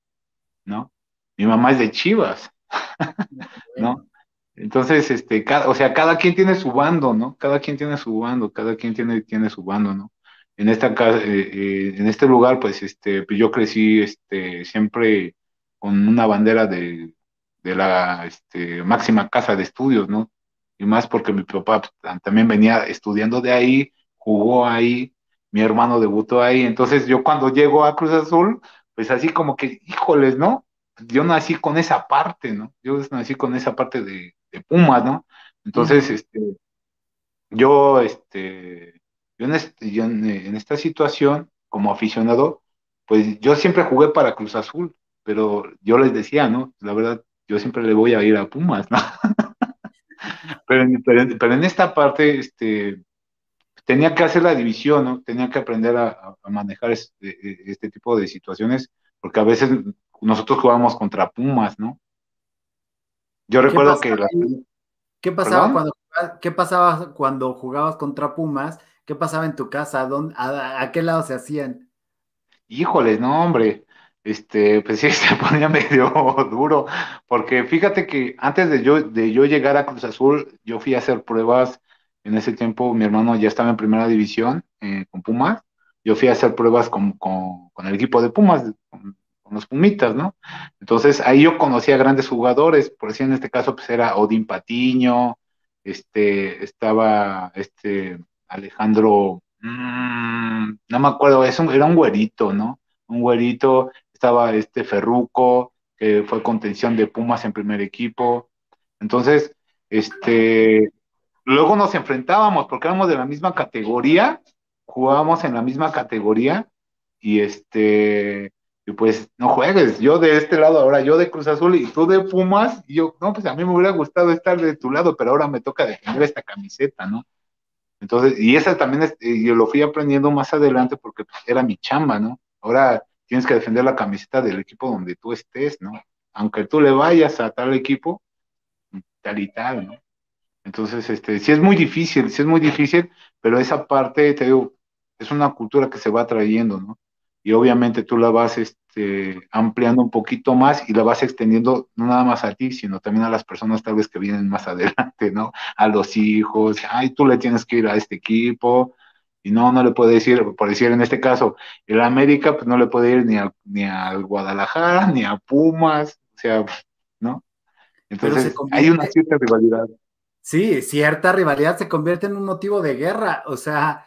¿no? Mi mamá es de Chivas, ¿no? Entonces, este, cada, o sea, cada quien tiene su bando, ¿no? Cada quien tiene su bando, cada quien tiene, tiene su bando, ¿no? En esta casa, eh, eh, en este lugar, pues, este, pues yo crecí, este, siempre con una bandera de, de la este, máxima casa de estudios, ¿no? Y más porque mi papá también venía estudiando de ahí, jugó ahí, mi hermano debutó ahí, entonces yo cuando llego a Cruz Azul, pues así como que, híjoles, ¿no? Yo nací con esa parte, ¿no? Yo nací con esa parte de, de Pumas, ¿no? Entonces, este, yo, este, yo, en, esta situación, como aficionado, pues yo siempre jugué para Cruz Azul, pero yo les decía, ¿no? La verdad, yo siempre le voy a ir a Pumas, ¿no? pero, en, esta parte, este, tenía que hacer la división, ¿no? Tenía que aprender a, manejar este, este, tipo de situaciones, porque a veces nosotros jugábamos contra Pumas, ¿no? Yo recuerdo que... ¿Qué pasaba, cuando, ¿Qué pasaba cuando jugabas contra Pumas? ¿Qué pasaba en tu casa? ¿A, a, qué lado se hacían? Híjoles, no, hombre. Este, pues sí, se ponía medio duro, porque fíjate que antes de yo, de yo llegar a Cruz Azul, yo fui a hacer pruebas, en ese tiempo mi hermano ya estaba en primera división eh, con Pumas, yo fui a hacer pruebas con, el equipo de Pumas, con, los Pumitas, ¿no? Entonces ahí yo conocí a grandes jugadores, por decir en este caso pues era Odín Patiño, este, estaba este Alejandro, mm, no me acuerdo, es era un güerito, ¿no? Un güerito, estaba este Ferruco, que fue contención de Pumas en primer equipo. Entonces, este, luego nos enfrentábamos porque éramos de la misma categoría, jugábamos en la misma categoría y este, y pues no juegues, yo de este lado ahora, yo de Cruz Azul y tú de Pumas, y yo, no, pues a mí me hubiera gustado estar de tu lado, pero ahora me toca defender esta camiseta, ¿no? Entonces, y esa también es, yo lo fui aprendiendo más adelante porque era mi chamba, ¿no? Ahora tienes que defender la camiseta del equipo donde tú estés, ¿no? Aunque tú le vayas a tal equipo, tal y tal, ¿no? Entonces, este, sí es muy difícil, sí es muy difícil, pero esa parte, te digo, es una cultura que se va trayendo, ¿no? Y obviamente tú la vas, este, ampliando un poquito más y la vas extendiendo no nada más a ti, sino también a las personas tal vez que vienen más adelante, ¿no? A los hijos, ay, tú le tienes que ir a este equipo, y no, no le puede decir, por decir en este caso, el América, pues no le puede ir ni, a, ni al Guadalajara, ni a Pumas, o sea, ¿no? Entonces, hay una cierta rivalidad. Sí, cierta rivalidad se convierte en un motivo de guerra, o sea,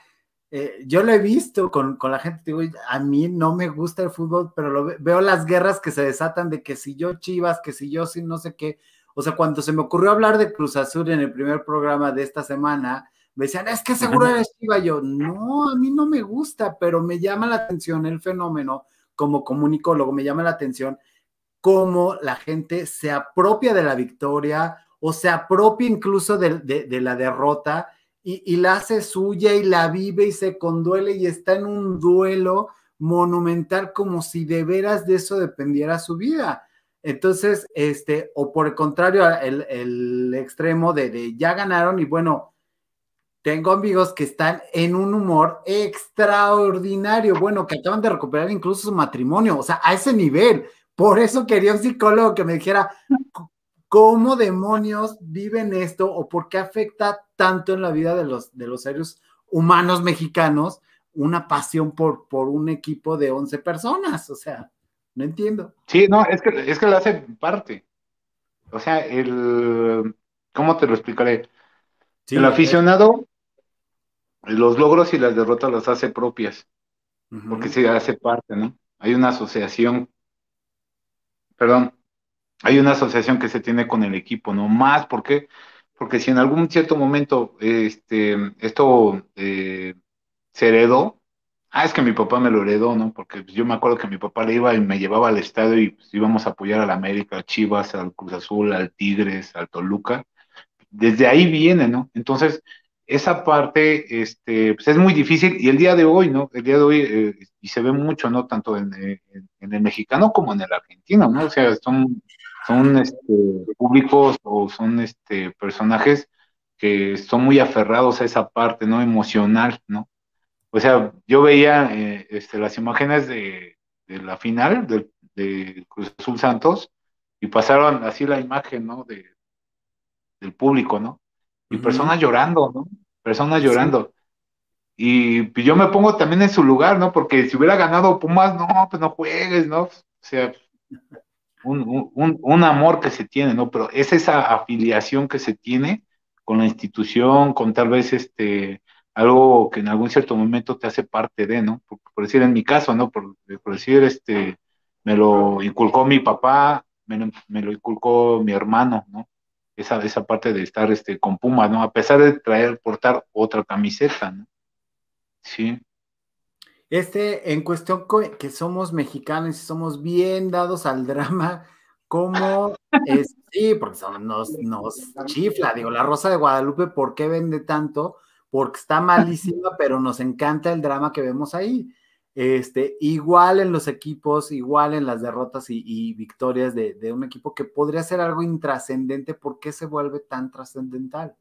eh, yo lo he visto con, la gente, digo, a mí no me gusta el fútbol, pero lo, veo las guerras que se desatan de que si yo Chivas, que si yo si no sé qué. O sea, cuando se me ocurrió hablar de Cruz Azul en el primer programa de esta semana, me decían, es que seguro eres Chiva. Yo, no, a mí no me gusta, pero me llama la atención el fenómeno como comunicólogo, me llama la atención cómo la gente se apropia de la victoria o se apropia incluso de, la derrota y, la hace suya y la vive y se conduele y está en un duelo monumental como si de veras de eso dependiera su vida. Entonces, este, o por el contrario, el, extremo de, de, ya ganaron y bueno, tengo amigos que están en un humor extraordinario, bueno, que acaban de recuperar incluso su matrimonio, o sea, a ese nivel. Por eso quería un psicólogo que me dijera, ¿cómo demonios viven esto o por qué afecta tanto en la vida de los, de los seres humanos mexicanos una pasión por, por un equipo de 11 personas? O sea, no entiendo. Sí, no, es que, es que le hace parte. O sea, el, ¿cómo te lo explicaré? el aficionado los logros y las derrotas las hace propias, porque se hace parte, ¿no? Hay una asociación, perdón, hay una asociación que se tiene con el equipo, ¿no? Más, ¿por qué? Porque si en algún cierto momento este, esto eh, se heredó, ah, es que mi papá me lo heredó, ¿no? Porque yo me acuerdo que mi papá le iba y me llevaba al estadio y pues, íbamos a apoyar al América, a Chivas, al Cruz Azul, al Tigres, al Toluca. Desde ahí viene, ¿no? Entonces, esa parte este, pues es muy difícil y el día de hoy, ¿no? El día de hoy, eh, y se ve mucho, ¿no? Tanto en, el mexicano como en el argentino, ¿no? O sea, son, son este, públicos o son este, personajes que son muy aferrados a esa parte, ¿no? Emocional, ¿no? O sea, yo veía eh, este, las imágenes de, la final de, de, Cruz Azul Santos y pasaron así la imagen, ¿no? De, del público, ¿no? y personas llorando, ¿no? Personas llorando. Y pues, yo me pongo también en su lugar, ¿no? Porque si hubiera ganado Pumas, no, pues no juegues, ¿no? O sea, un, un, un, amor que se tiene, ¿no? Pero es esa afiliación que se tiene con la institución, con tal vez este algo que en algún cierto momento te hace parte de, ¿no? Por, decir en mi caso, ¿no? Por, decir, este, me lo inculcó mi papá, me me lo inculcó mi hermano, ¿no? esa, esa parte de estar este, con Puma, ¿no? A pesar de traer, portar otra camiseta, ¿no? Sí. Este, en cuestión que somos mexicanos y somos bien dados al drama, ¿cómo es? Sí, porque nos, nos chifla, digo, la Rosa de Guadalupe, ¿por qué vende tanto? Porque está malísima, pero nos encanta el drama que vemos ahí. Este, igual en los equipos, igual en las derrotas y, victorias de, un equipo que podría ser algo intrascendente, ¿por qué se vuelve tan trascendental?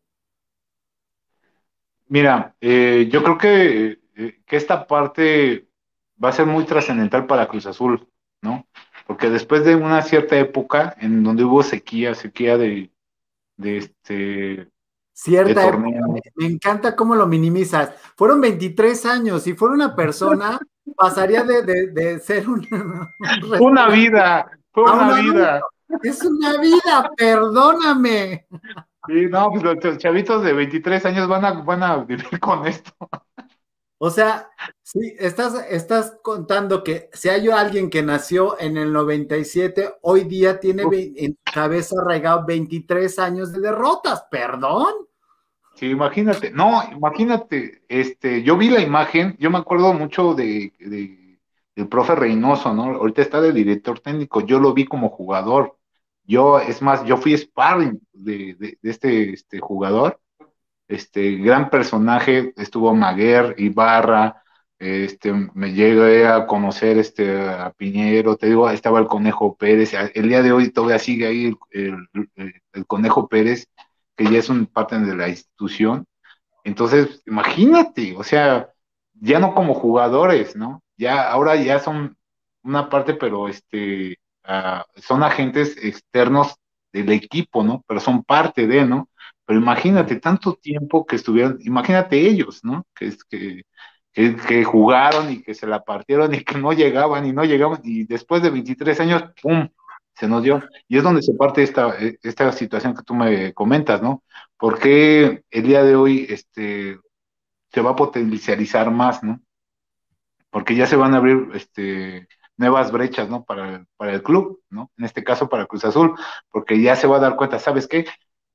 Mira, eh, yo creo que, que, esta parte va a ser muy trascendental para Cruz Azul, ¿no? Porque después de una cierta época en donde hubo sequía, sequía de, de este, Cierta época, me encanta cómo lo minimizas. Fueron 23 años. Si fuera una persona, pasaría de, ser un, una vida. Fue una, vida. Es una vida, perdóname. Sí, no, pues los chavitos de 23 años van a, van a vivir con esto. O sea, sí, estás, estás contando que si hay alguien que nació en el 97, hoy día tiene en cabeza arraigado 23 años de derrotas, perdón. Sí, imagínate, no, imagínate, este, yo vi la imagen, yo me acuerdo mucho de, del profe Reynoso, ¿no? Ahorita está de director técnico, yo lo vi como jugador. Yo, es más, yo fui sparring de, de, de este, este jugador este gran personaje, estuvo Maguer, Ibarra, este, me llegué a conocer este, a Piñero, te digo, estaba el Conejo Pérez, el día de hoy todavía sigue ahí el, Conejo Pérez, que ya es un parte de la institución. Entonces, imagínate, o sea, ya no como jugadores, ¿no? Ya, ahora ya son una parte, pero este, ah, son agentes externos del equipo, ¿no? Pero son parte de, ¿no? Pero imagínate tanto tiempo que estuvieron, imagínate ellos, ¿no? Que, que, que, jugaron y que se la partieron y que no llegaban y no llegaban y después de 23 años, ¡pum! se nos dio. Y es donde se parte esta, esta situación que tú me comentas, ¿no? Porque el día de hoy este, se va a potencializar más, ¿no? Porque ya se van a abrir este, nuevas brechas, ¿no? Para, para el club, ¿no? En este caso para Cruz Azul, porque ya se va a dar cuenta, ¿sabes qué?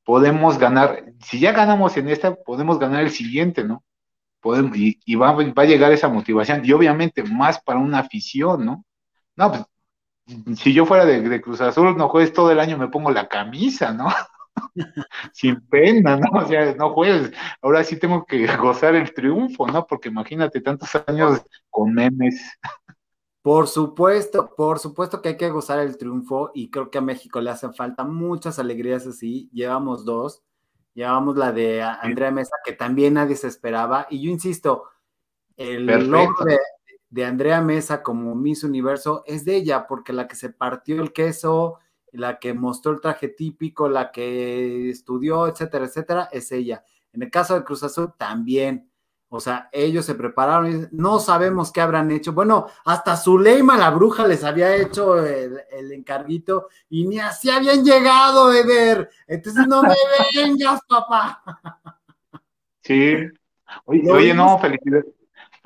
Podemos ganar, si ya ganamos en esta, podemos ganar el siguiente, ¿no? Podemos, y, va, va, a llegar esa motivación, y obviamente más para una afición, ¿no? No, pues, si yo fuera de, Cruz Azul, no juegues todo el año, me pongo la camisa, ¿no? sin pena, ¿no? O sea, no juegues, ahora sí tengo que gozar el triunfo, ¿no? Porque imagínate tantos años con memes. Por supuesto, por supuesto que hay que gozar el triunfo y creo que a México le hacen falta muchas alegrías así. Llevamos dos, llevamos la de Andrea Mesa, que también nadie se esperaba. Y yo insisto, el logro de, de Andrea Mesa como Miss Universo es de ella, porque la que se partió el queso, la que mostró el traje típico, la que estudió, etcétera, etcétera, es ella. En el caso de Cruz Azul también. O sea, ellos se prepararon y no sabemos qué habrán hecho. Bueno, hasta Zuleima la bruja les había hecho el, encarguito y ni así habían llegado, Eder. Entonces no me vengas, papá. Sí. Oye, oye no, felicidades.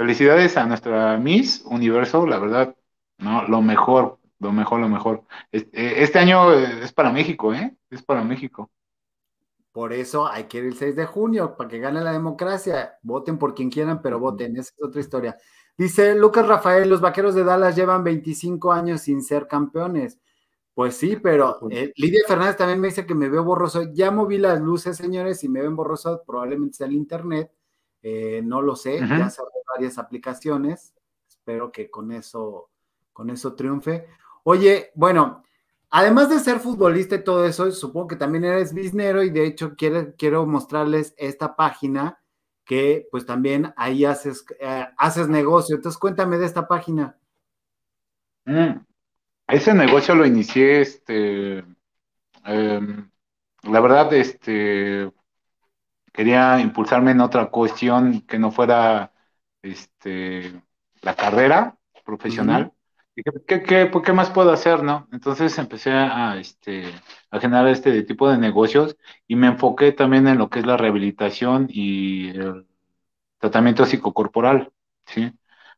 Felicidades a nuestra Miss Universo, la verdad, no, lo mejor, lo mejor, lo mejor. Este, este año es para México, ¿eh? Es para México. Por eso hay que ir el 6 de junio, para que gane la democracia. Voten por quien quieran, pero voten. Esa es otra historia. Dice Lucas Rafael, los vaqueros de Dallas llevan 25 años sin ser campeones. Pues sí, pero eh, Lidia Fernández también me dice que me veo borroso. Ya moví las luces, señores, y me ven borroso, probablemente sea el internet. Eh, no lo sé, ya se varias aplicaciones. Espero que con eso, con eso triunfe. Oye, bueno, Además de ser futbolista y todo eso, supongo que también eres biznero y de hecho quiero, quiero mostrarles esta página que pues también ahí haces, eh, haces negocio. Entonces cuéntame de esta página. Mm, ese negocio lo inicié, este, em, la verdad, este, quería impulsarme en otra cuestión que no fuera, este, la carrera profesional. ¿Qué, qué, qué, más puedo hacer, no? Entonces empecé a, este, a generar este tipo de negocios y me enfoqué también en lo que es la rehabilitación y el tratamiento psicocorporal, ¿sí?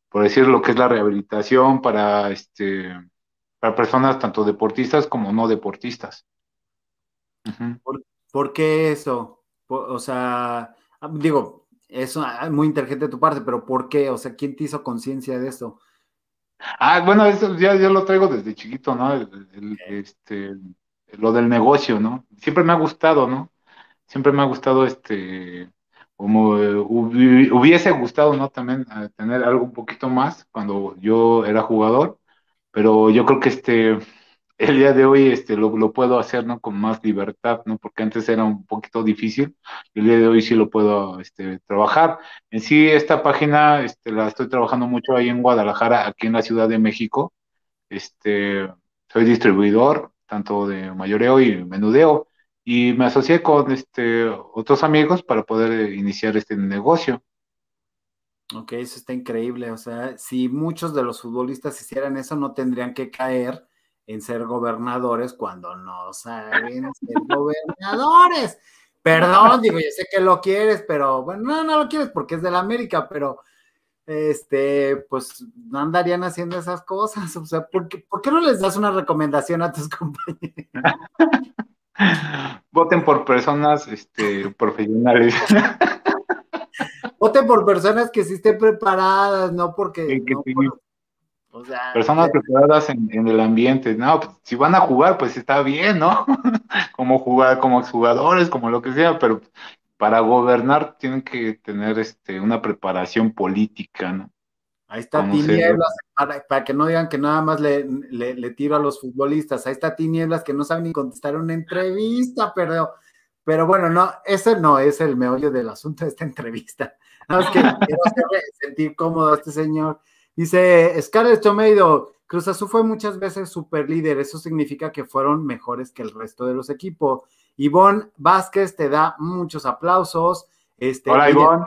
Por decir lo que es la rehabilitación para, este, para personas tanto deportistas como no deportistas. ¿Por, qué eso? o sea, digo, es muy inteligente de tu parte, pero ¿por qué? O sea, ¿quién te hizo conciencia de eso? Ah, bueno, eso ya, yo lo traigo desde chiquito, ¿no? este, lo del negocio, ¿no? Siempre me ha gustado, ¿no? Siempre me ha gustado, este, como eh, hubiese gustado, ¿no? También eh, tener algo un poquito más cuando yo era jugador, pero yo creo que este, el día de hoy este, lo, puedo hacer ¿no? con más libertad, ¿no? porque antes era un poquito difícil, el día de hoy sí lo puedo este, trabajar. En sí, esta página este, la estoy trabajando mucho ahí en Guadalajara, aquí en la Ciudad de México. Este, soy distribuidor tanto de mayoreo y menudeo y me asocié con este, otros amigos para poder iniciar este negocio. Ok, eso está increíble. O sea, si muchos de los futbolistas hicieran eso, no tendrían que caer en ser gobernadores cuando no saben ser gobernadores. Perdón, digo, yo sé que lo quieres, pero bueno, no, no lo quieres porque es de la América, pero este, pues no andarían haciendo esas cosas. O sea, ¿por qué, ¿por qué no les das una recomendación a tus compañeros? Voten por personas este, profesionales. Voten por personas que sí estén preparadas, no porque Personas preparadas en, el ambiente, no, pues, si van a jugar, pues está bien, ¿no? como jugar, como jugadores, como lo que sea, pero para gobernar tienen que tener este una preparación política, ¿no? Ahí está Tinieblas, para, que no digan que nada más le, le, tiro a los futbolistas. Ahí está Tinieblas que no saben ni contestar una entrevista, pero, pero bueno, no, ese no es el meollo del asunto de esta entrevista. No, es que quiero sentir cómodo a este señor. Dice Scarlett Tomedo, Cruz Azul fue muchas veces super líder, eso significa que fueron mejores que el resto de los equipos. Ivonne Vázquez te da muchos aplausos. Este, Hola, Ivonne.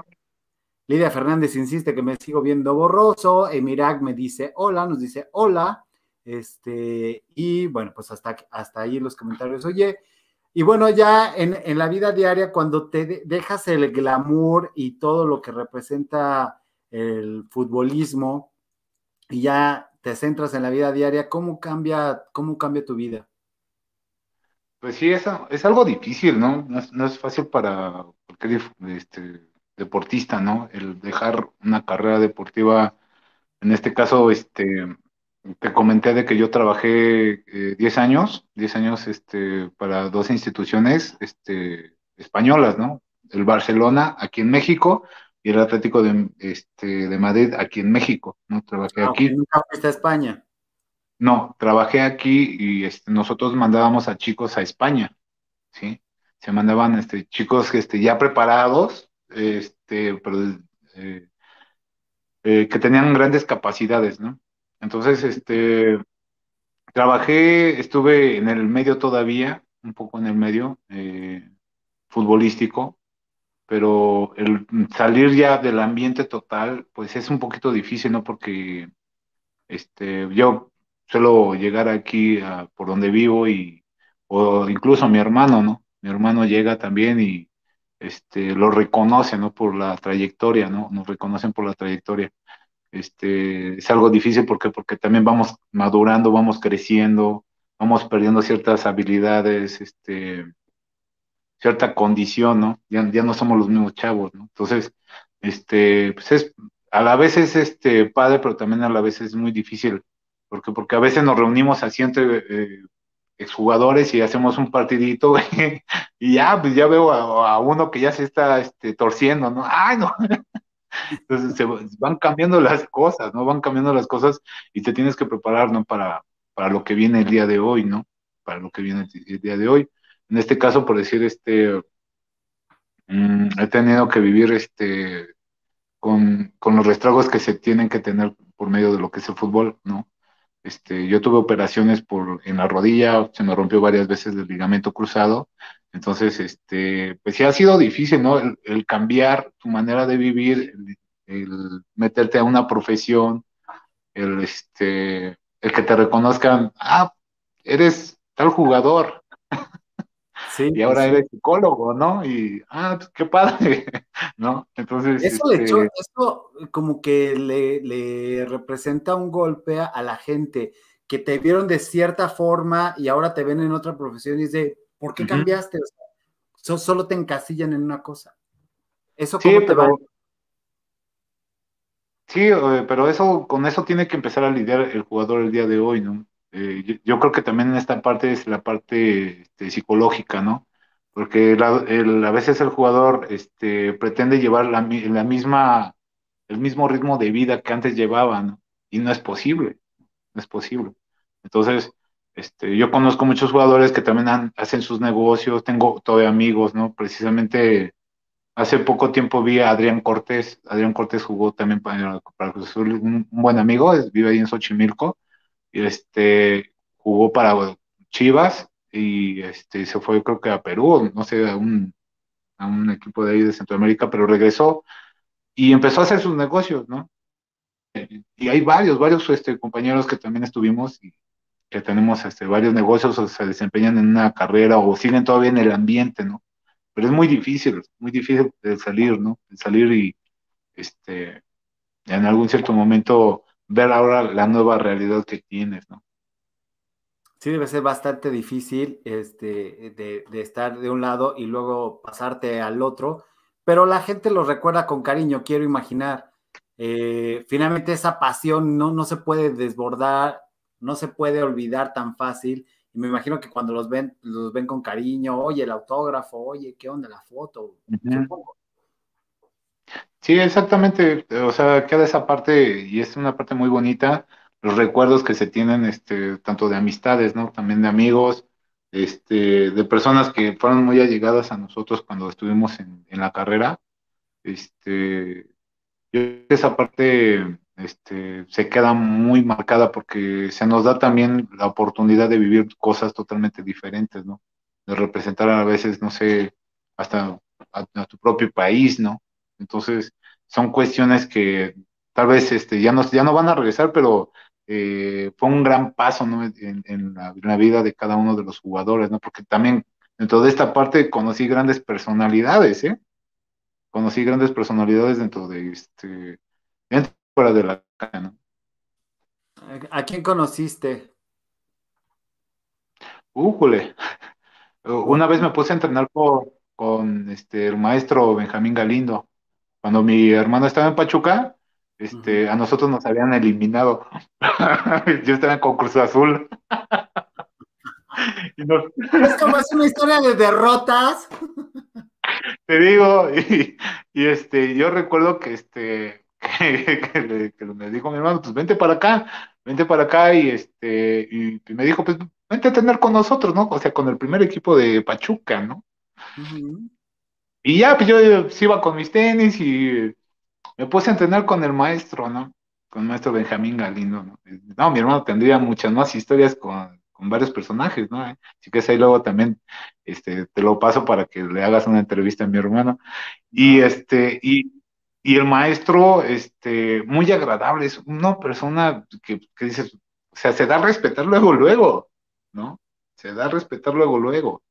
Lidia Fernández insiste que me sigo viendo borroso. Emirag me dice hola, nos dice hola. Este, y bueno, pues hasta, hasta ahí los comentarios. Oye, y bueno, ya en, en la vida diaria, cuando te dejas el glamour y todo lo que representa el futbolismo, y ya te centras en la vida diaria, ¿cómo cambia, cómo cambia tu vida? Pues sí, es, es algo difícil, ¿no? No es, fácil para cualquier este, deportista, ¿no? El dejar una carrera deportiva, en este caso, este, te comenté de que yo trabajé 10 años, 10 años este, para dos instituciones este, españolas, ¿no? El Barcelona aquí en México y el Atlético de, este, de Madrid aquí en México, ¿no? Trabajé ah, aquí. ¿Nunca fuiste a España? No, trabajé aquí y este, nosotros mandábamos a chicos a España, ¿sí? Se mandaban este, chicos este, ya preparados, este, pero, eh, eh, que tenían grandes capacidades, ¿no? Entonces, este, trabajé, estuve en el medio todavía, un poco en el medio eh, futbolístico, pero el salir ya del ambiente total, pues es un poquito difícil, ¿no? Porque este, yo suelo llegar aquí por donde vivo y, o incluso mi hermano, ¿no? Mi hermano llega también y este, lo reconoce, ¿no? Por la trayectoria, ¿no? Nos reconocen por la trayectoria. Este, es algo difícil porque, porque también vamos madurando, vamos creciendo, vamos perdiendo ciertas habilidades, este, cierta condición, ¿no? Ya, ya no somos los mismos chavos, ¿no? Entonces, este, pues es, a la vez es este padre, pero también a la vez es muy difícil, porque, porque a veces nos reunimos así entre eh, exjugadores y hacemos un partidito, y ya, pues ya veo a, uno que ya se está este, torciendo, ¿no? ¡Ay, no! Entonces se van cambiando las cosas, ¿no? Van cambiando las cosas y te tienes que preparar, ¿no? Para, para lo que viene el día de hoy, ¿no? Para lo que viene el día de hoy. En este caso, por decir, este, mm, he tenido que vivir este, con, con los restragos que se tienen que tener por medio de lo que es el fútbol, ¿no? Este, yo tuve operaciones por, en la rodilla, se me rompió varias veces el ligamento cruzado, entonces, este, pues sí ha sido difícil, ¿no? El, cambiar tu manera de vivir, el, meterte a una profesión, el, este, el que te reconozcan, ah, eres tal jugador, Sí, y ahora eres psicólogo, ¿no? Y, ah, pues, qué padre, ¿no? Entonces. Eso, de hecho, este eso como que le, representa un golpe a la gente que te vieron de cierta forma y ahora te ven en otra profesión y dice, ¿por qué cambiaste? O solo te encasillan en una cosa. ¿Eso cómo te va? Sí, eh, pero eso, con eso tiene que empezar a lidiar el jugador el día de hoy, ¿no? Eh, yo, creo que también en esta parte es la parte este, psicológica, ¿no? Porque a veces el jugador este, pretende llevar la, misma, el mismo ritmo de vida que antes llevaba, ¿no? Y no es posible, no es posible. Entonces, este, yo conozco muchos jugadores que también hacen sus negocios, tengo todavía amigos, ¿no? Precisamente hace poco tiempo vi a Adrián Cortés, Adrián Cortés jugó también para, para un, un, buen amigo, vive ahí en Xochimilco, este, jugó para Chivas y este, se fue creo que a Perú, no sé, a un, a un equipo de ahí de Centroamérica, pero regresó y empezó a hacer sus negocios, ¿no? Y hay varios, varios este, compañeros que también estuvimos y que tenemos este, varios negocios o se desempeñan en una carrera o siguen todavía en el ambiente, ¿no? Pero es muy difícil, muy difícil de salir, ¿no? De salir y este, en algún cierto momento ver ahora la nueva realidad que tienes, ¿no? Sí, debe ser bastante difícil este, de, estar de un lado y luego pasarte al otro, pero la gente lo recuerda con cariño, quiero imaginar. Eh, finalmente esa pasión no, no se puede desbordar, no se puede olvidar tan fácil. Y me imagino que cuando los ven, los ven con cariño, oye, el autógrafo, oye, ¿qué onda la foto? Sí, exactamente. O sea, queda esa parte y es una parte muy bonita. Los recuerdos que se tienen, este, tanto de amistades, ¿no? También de amigos, este, de personas que fueron muy allegadas a nosotros cuando estuvimos en, la carrera. Este, yo esa parte, este, se queda muy marcada porque se nos da también la oportunidad de vivir cosas totalmente diferentes, ¿no? De representar a veces, no sé, hasta a tu propio país, ¿no? Entonces, son cuestiones que tal vez este, ya, no, ya no van a regresar, pero eh, fue un gran paso ¿no? en, la, vida de cada uno de los jugadores, ¿no? porque también dentro de esta parte conocí grandes personalidades, ¿eh? conocí grandes personalidades dentro de este, dentro fuera de la ¿no? ¿A quién conociste? Újole. Una vez me puse a entrenar con, con este, el maestro Benjamín Galindo cuando mi hermano estaba en Pachuca, Este, a nosotros nos habían eliminado. Yo estaba en concurso azul. Es como es una historia de derrotas. Te digo, y, este, yo recuerdo que este, que, me dijo mi hermano, pues vente para acá, vente para acá, y este, y, me dijo, pues vente a tener con nosotros, ¿no? O sea, con el primer equipo de Pachuca, ¿no? Y ya, pues yo, yo iba con mis tenis y me puse a entrenar con el maestro, ¿no? Con el maestro Benjamín Galindo, ¿no? No, mi hermano tendría muchas más historias con, varios personajes, ¿no? Así que ahí luego también este, te lo paso para que le hagas una entrevista a mi hermano. Y este, y, el maestro, este, muy agradable, es una persona que, que dices, o sea, se da a respetar luego, luego, ¿no? Se da a respetar luego, luego.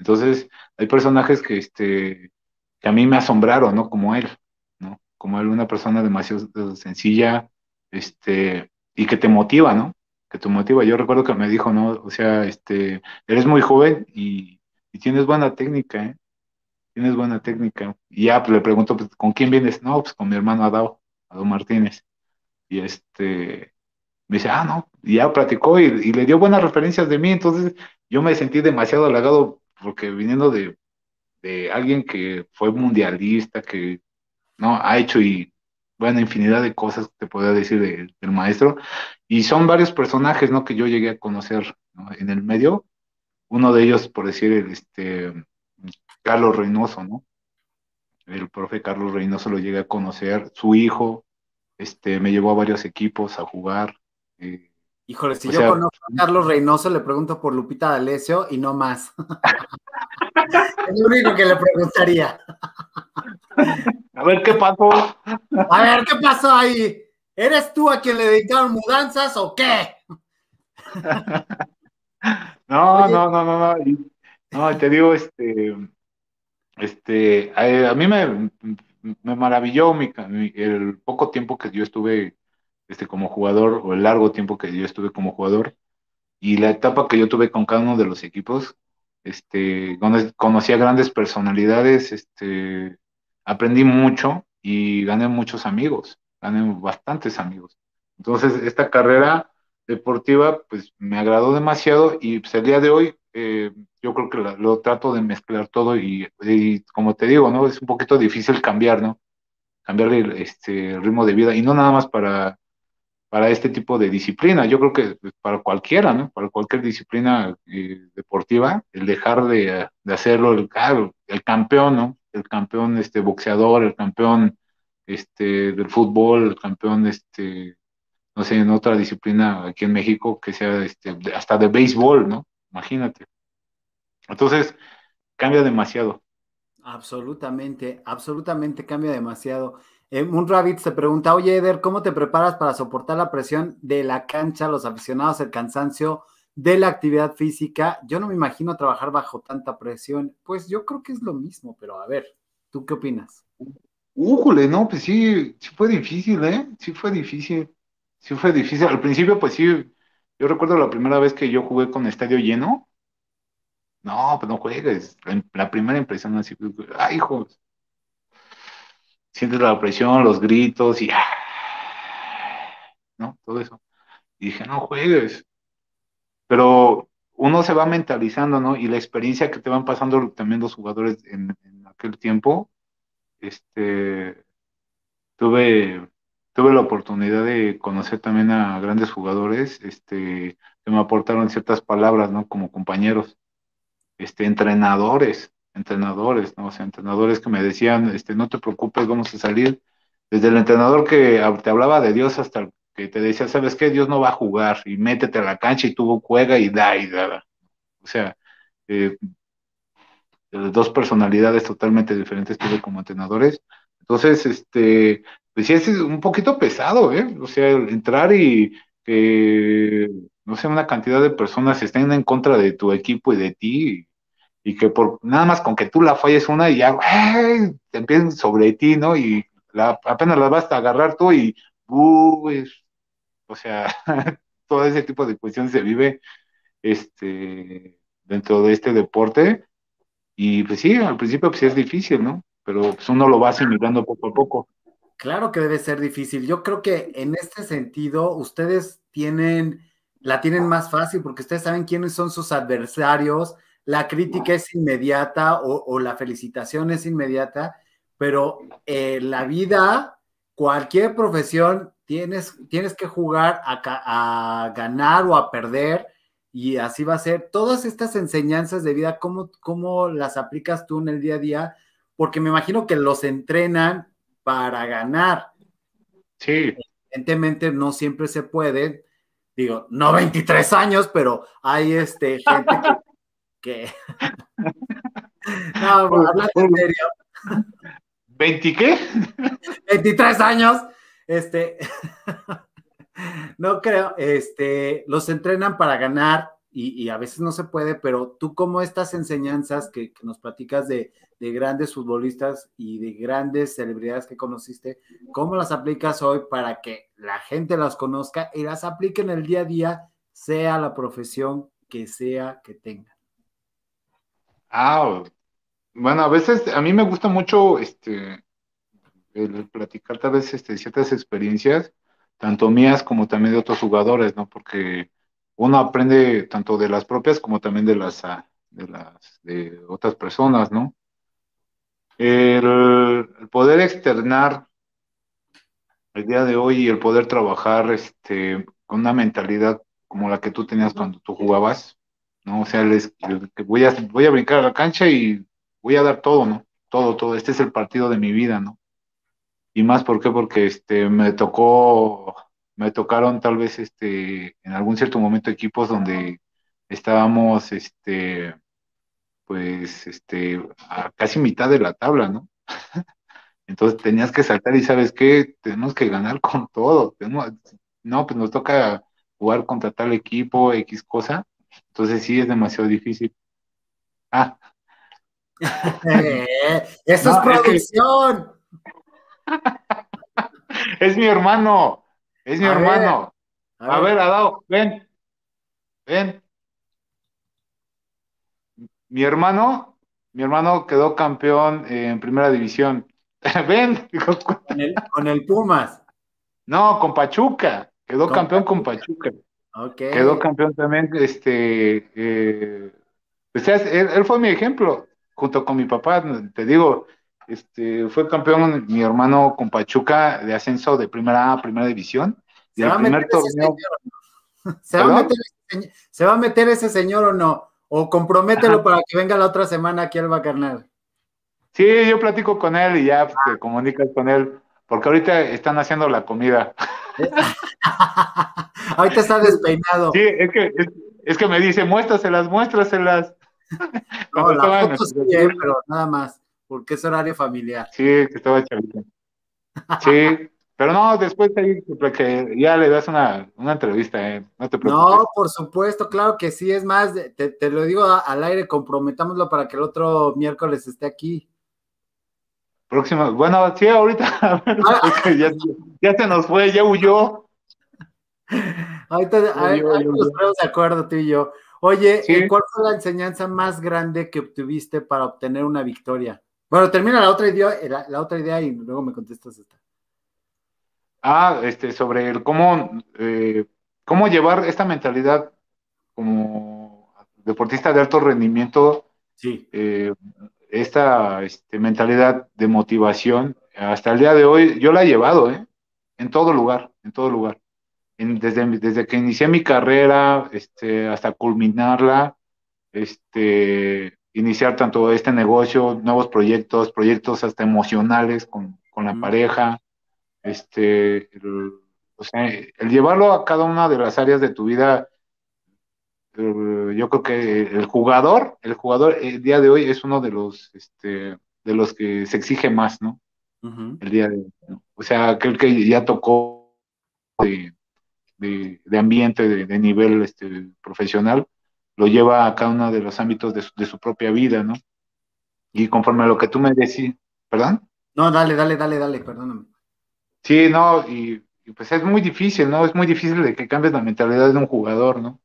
Entonces, hay personajes que, este, que a mí me asombraron, ¿no? Como él, ¿no? Como él, una persona demasiado sencilla, este, y que te motiva, ¿no? Que te motiva. Yo recuerdo que me dijo, ¿no? O sea, este, eres muy joven y, tienes buena técnica, ¿eh? Tienes buena técnica. Y ya pues, le pregunto, pues, ¿con quién vienes? No, pues con mi hermano Adao, Adao Martínez. Y este, me dice, ah, no, y ya platicó y, le dio buenas referencias de mí, entonces yo me sentí demasiado halagado porque viniendo de, de alguien que fue mundialista, que no ha hecho y bueno, infinidad de cosas te podría decir del maestro, y son varios personajes, ¿no? Que yo llegué a conocer en el medio, uno de ellos, por decir, el, este, Carlos Reynoso, ¿no? El profe Carlos Reynoso lo llegué a conocer, su hijo, este, me llevó a varios equipos a jugar. Eh, Híjole, si yo conozco a Carlos Reynoso, le pregunto por Lupita D'Alessio y no más. es lo único que le preguntaría. A ver qué pasó. A ver qué pasó ahí. ¿Eres tú a quien le dedicaron mudanzas o qué? No, no, no, no, no. No, te digo, este, este, a, mí me, me maravilló mi, el poco tiempo que yo estuve este, como jugador, o el largo tiempo que yo estuve como jugador, y la etapa que yo tuve con cada uno de los equipos, este, conocí a grandes personalidades, este, aprendí mucho y gané muchos amigos, gané bastantes amigos. Entonces, esta carrera deportiva, pues me agradó demasiado y pues, el día de hoy eh, yo creo que lo trato de mezclar todo y, como te digo, ¿no? Es un poquito difícil cambiar, ¿no? Cambiar el, este, ritmo de vida y no nada más para para este tipo de disciplina. Yo creo que para cualquiera, ¿no? Para cualquier disciplina eh, deportiva, el dejar de, hacerlo, el, el campeón, ¿no? El campeón este, boxeador, el campeón este, del fútbol, el campeón, este, no sé, en otra disciplina aquí en México, que sea este, hasta de béisbol, ¿no? Imagínate. Entonces, cambia demasiado. Absolutamente, absolutamente cambia demasiado. Eh, Rabbit se pregunta, oye Eder, ¿cómo te preparas para soportar la presión de la cancha, los aficionados, el cansancio de la actividad física? Yo no me imagino trabajar bajo tanta presión. Pues yo creo que es lo mismo, pero a ver, ¿tú qué opinas? Újule, no, pues sí, sí fue difícil, ¿eh? Sí fue difícil. Sí fue difícil. Al principio, pues sí, yo recuerdo la primera vez que yo jugué con estadio lleno. No, pues no juegues. La, primera impresión así, ay, hijos sientes la presión, los gritos y ¿no? Todo eso. Y dije, no juegues. Pero uno se va mentalizando, ¿no? Y la experiencia que te van pasando también los jugadores en, aquel tiempo, este, tuve, tuve la oportunidad de conocer también a grandes jugadores, este, que me aportaron ciertas palabras, ¿no? Como compañeros, este, entrenadores, entrenadores, ¿no? O sea, entrenadores que me decían, este, no te preocupes, vamos a salir. Desde el entrenador que te hablaba de Dios hasta el que te decía, ¿sabes qué? Dios no va a jugar y métete a la cancha y tú juega y da y da. O sea, eh, dos personalidades totalmente diferentes tuve como entrenadores. Entonces, este, pues sí, es un poquito pesado, ¿eh? O sea, entrar y que, no sé, una cantidad de personas estén en contra de tu equipo y de ti, y que por nada más con que tú la falles una y ya, te empiezan sobre ti, ¿no? Y la, apenas la vas a agarrar tú y, o sea, todo ese tipo de cuestiones se vive este, dentro de este deporte. Y pues sí, al principio pues es difícil, ¿no? Pero pues uno lo va asimilando poco a poco. Claro que debe ser difícil. Yo creo que en este sentido ustedes tienen, la tienen más fácil porque ustedes saben quiénes son sus adversarios, la crítica es inmediata o, la felicitación es inmediata, pero en la vida, cualquier profesión, tienes, tienes que jugar a, a, ganar o a perder y así va a ser. Todas estas enseñanzas de vida, ¿cómo, ¿cómo las aplicas tú en el día a día? Porque me imagino que los entrenan para ganar. Sí. Evidentemente no siempre se puede, digo, no 23 años, pero hay este, gente que... no, pues, hablando en serio. ¿20 qué? 23 años, este... no creo, este, los entrenan para ganar y, a veces no se puede, pero tú como estas enseñanzas que, nos platicas de, grandes futbolistas y de grandes celebridades que conociste, ¿cómo las aplicas hoy para que la gente las conozca y las aplique en el día a día, sea la profesión que sea que tengan? Ah, bueno, a veces a mí me gusta mucho este el platicar tal vez este, ciertas experiencias, tanto mías como también de otros jugadores, ¿no? Porque uno aprende tanto de las propias como también de las ah, de las de otras personas, ¿no? El, poder externar el día de hoy y el poder trabajar este, con una mentalidad como la que tú tenías cuando tú jugabas, ¿no? O sea, les, voy, a, voy a brincar a la cancha y voy a dar todo, ¿no? Todo, todo. Este es el partido de mi vida, ¿no? Y más, ¿por? Porque este, me tocó me tocaron tal vez este, en algún cierto momento equipos donde estábamos, este, pues, este, a casi mitad de la tabla, ¿no? Entonces tenías que saltar y sabes qué, tenemos que ganar con todo. no, pues nos toca jugar contra tal equipo, X cosa. Entonces sí es demasiado difícil. Ah. eso es producción. es mi hermano. Es mi hermano. a, ver, Adao, ven. Ven. Mi hermano, mi hermano quedó campeón en primera división. ven. Con el, Pumas. No, con Pachuca. Quedó campeón con Pachuca. Okay. Quedó campeón también, este, eh, pues, él, fue mi ejemplo, junto con mi papá, te digo, este, fue campeón mi hermano con Pachuca de ascenso de primera A primera división. Y el primer torneo. ¿Se va, a meter ese señor o no? O compromételo para que venga la otra semana aquí al Bacarnal. Sí, yo platico con él y ya te comunicas con él, porque ahorita están haciendo la comida. ahorita está despeinado. Sí, es que, es, que me dice, muéstraselas, muéstraselas. No, la foto sí, pero nada más porque es horario familiar. Sí, que estaba chavito. Sí, pero no, después ahí, porque ya le das una, entrevista, ¿eh? no te preocupes. No, por supuesto, claro que sí, es más, te, lo digo al aire, comprometámoslo para que el otro miércoles esté aquí. Próximo, bueno, sí, ahorita, ah. ya, ya, se nos fue, ya huyó. Ahorita, nos ponemos de acuerdo tú y yo. Oye, ¿cuál fue la enseñanza más grande que obtuviste para obtener una victoria? Bueno, termina la otra idea, la, otra idea y luego me contestas esta. Ah, este, sobre el cómo, eh, cómo llevar esta mentalidad como deportista de alto rendimiento, sí. Eh, esta este, mentalidad de motivación, hasta el día de hoy, yo la he llevado, ¿eh? En todo lugar, en todo lugar. Desde, desde que inicié mi carrera, este, hasta culminarla, este, iniciar tanto este negocio, nuevos proyectos, proyectos hasta emocionales con, la pareja, este, el, o sea, el llevarlo a cada una de las áreas de tu vida, yo creo que el jugador, el jugador el día de hoy es uno de los, este, de los que se exige más, ¿no? El día de hoy, O sea, aquel que ya tocó de, de, ambiente, de, de nivel este, profesional, lo lleva a cada uno de los ámbitos de su, propia vida, ¿no? Y conforme a lo que tú me decís, ¿perdón? No, dale, dale, dale, dale, perdóname. Sí, no, y, pues es muy difícil, ¿no? Es muy difícil de que cambies la mentalidad de un jugador, ¿no?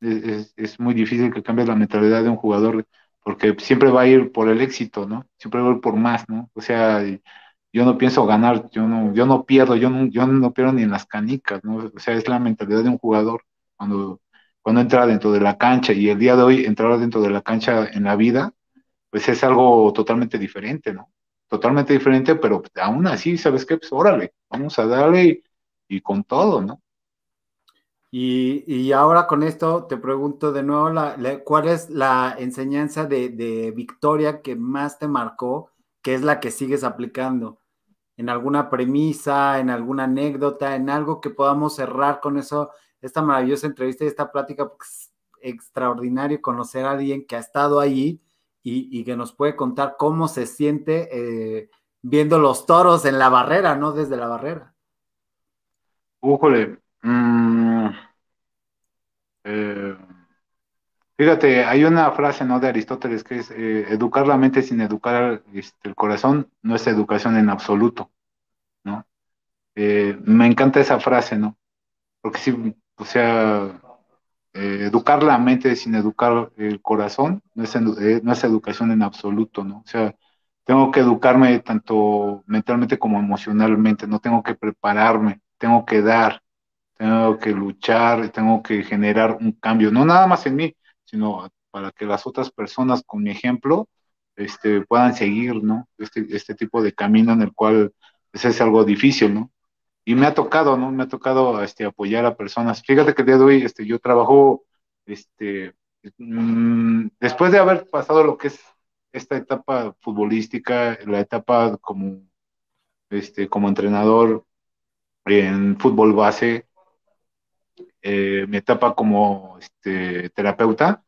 Es, muy difícil que cambies la mentalidad de un jugador porque siempre va a ir por el éxito, ¿no? Siempre va a ir por más, ¿no? O sea, yo no pienso ganar, yo no, yo no pierdo, yo no, yo no pierdo ni en las canicas, ¿no? O sea, es la mentalidad de un jugador cuando, cuando entra dentro de la cancha y el día de hoy entrar dentro de la cancha en la vida, pues es algo totalmente diferente, ¿no? Totalmente diferente, pero aún así, ¿sabes qué? Pues órale, vamos a darle y, con todo, ¿no? Y, ahora con esto te pregunto de nuevo, ¿cuál es la enseñanza de, de Victoria que más te marcó? que es la que sigues aplicando? En alguna premisa, en alguna anécdota, en algo que podamos cerrar con eso, esta maravillosa entrevista y esta plática, pues, extraordinario conocer a alguien que ha estado allí y, que nos puede contar cómo se siente eh, viendo los toros en la barrera, ¿no? Desde la barrera. Újole. Mm, eh, fíjate, hay una frase, ¿no? De Aristóteles que es educar la mente sin educar el corazón no es educación en absoluto, ¿no? me encanta esa frase, ¿no? Porque sí, o sea, educar la mente sin educar el corazón no es, no es educación en absoluto, ¿no? O sea, tengo que educarme tanto mentalmente como emocionalmente, no tengo que prepararme, tengo que dar, tengo que luchar, tengo que generar un cambio, no nada más en mí, sino para que las otras personas con mi ejemplo este, puedan seguir, ¿no? Este, este tipo de camino en el cual pues, es algo difícil, ¿no? y me ha tocado, ¿no? Me ha tocado este, apoyar a personas. Fíjate que el día de hoy este, yo trabajo, este, mm, después de haber pasado lo que es esta etapa futbolística, la etapa como, este, como entrenador en fútbol base, eh, mi etapa como este, terapeuta,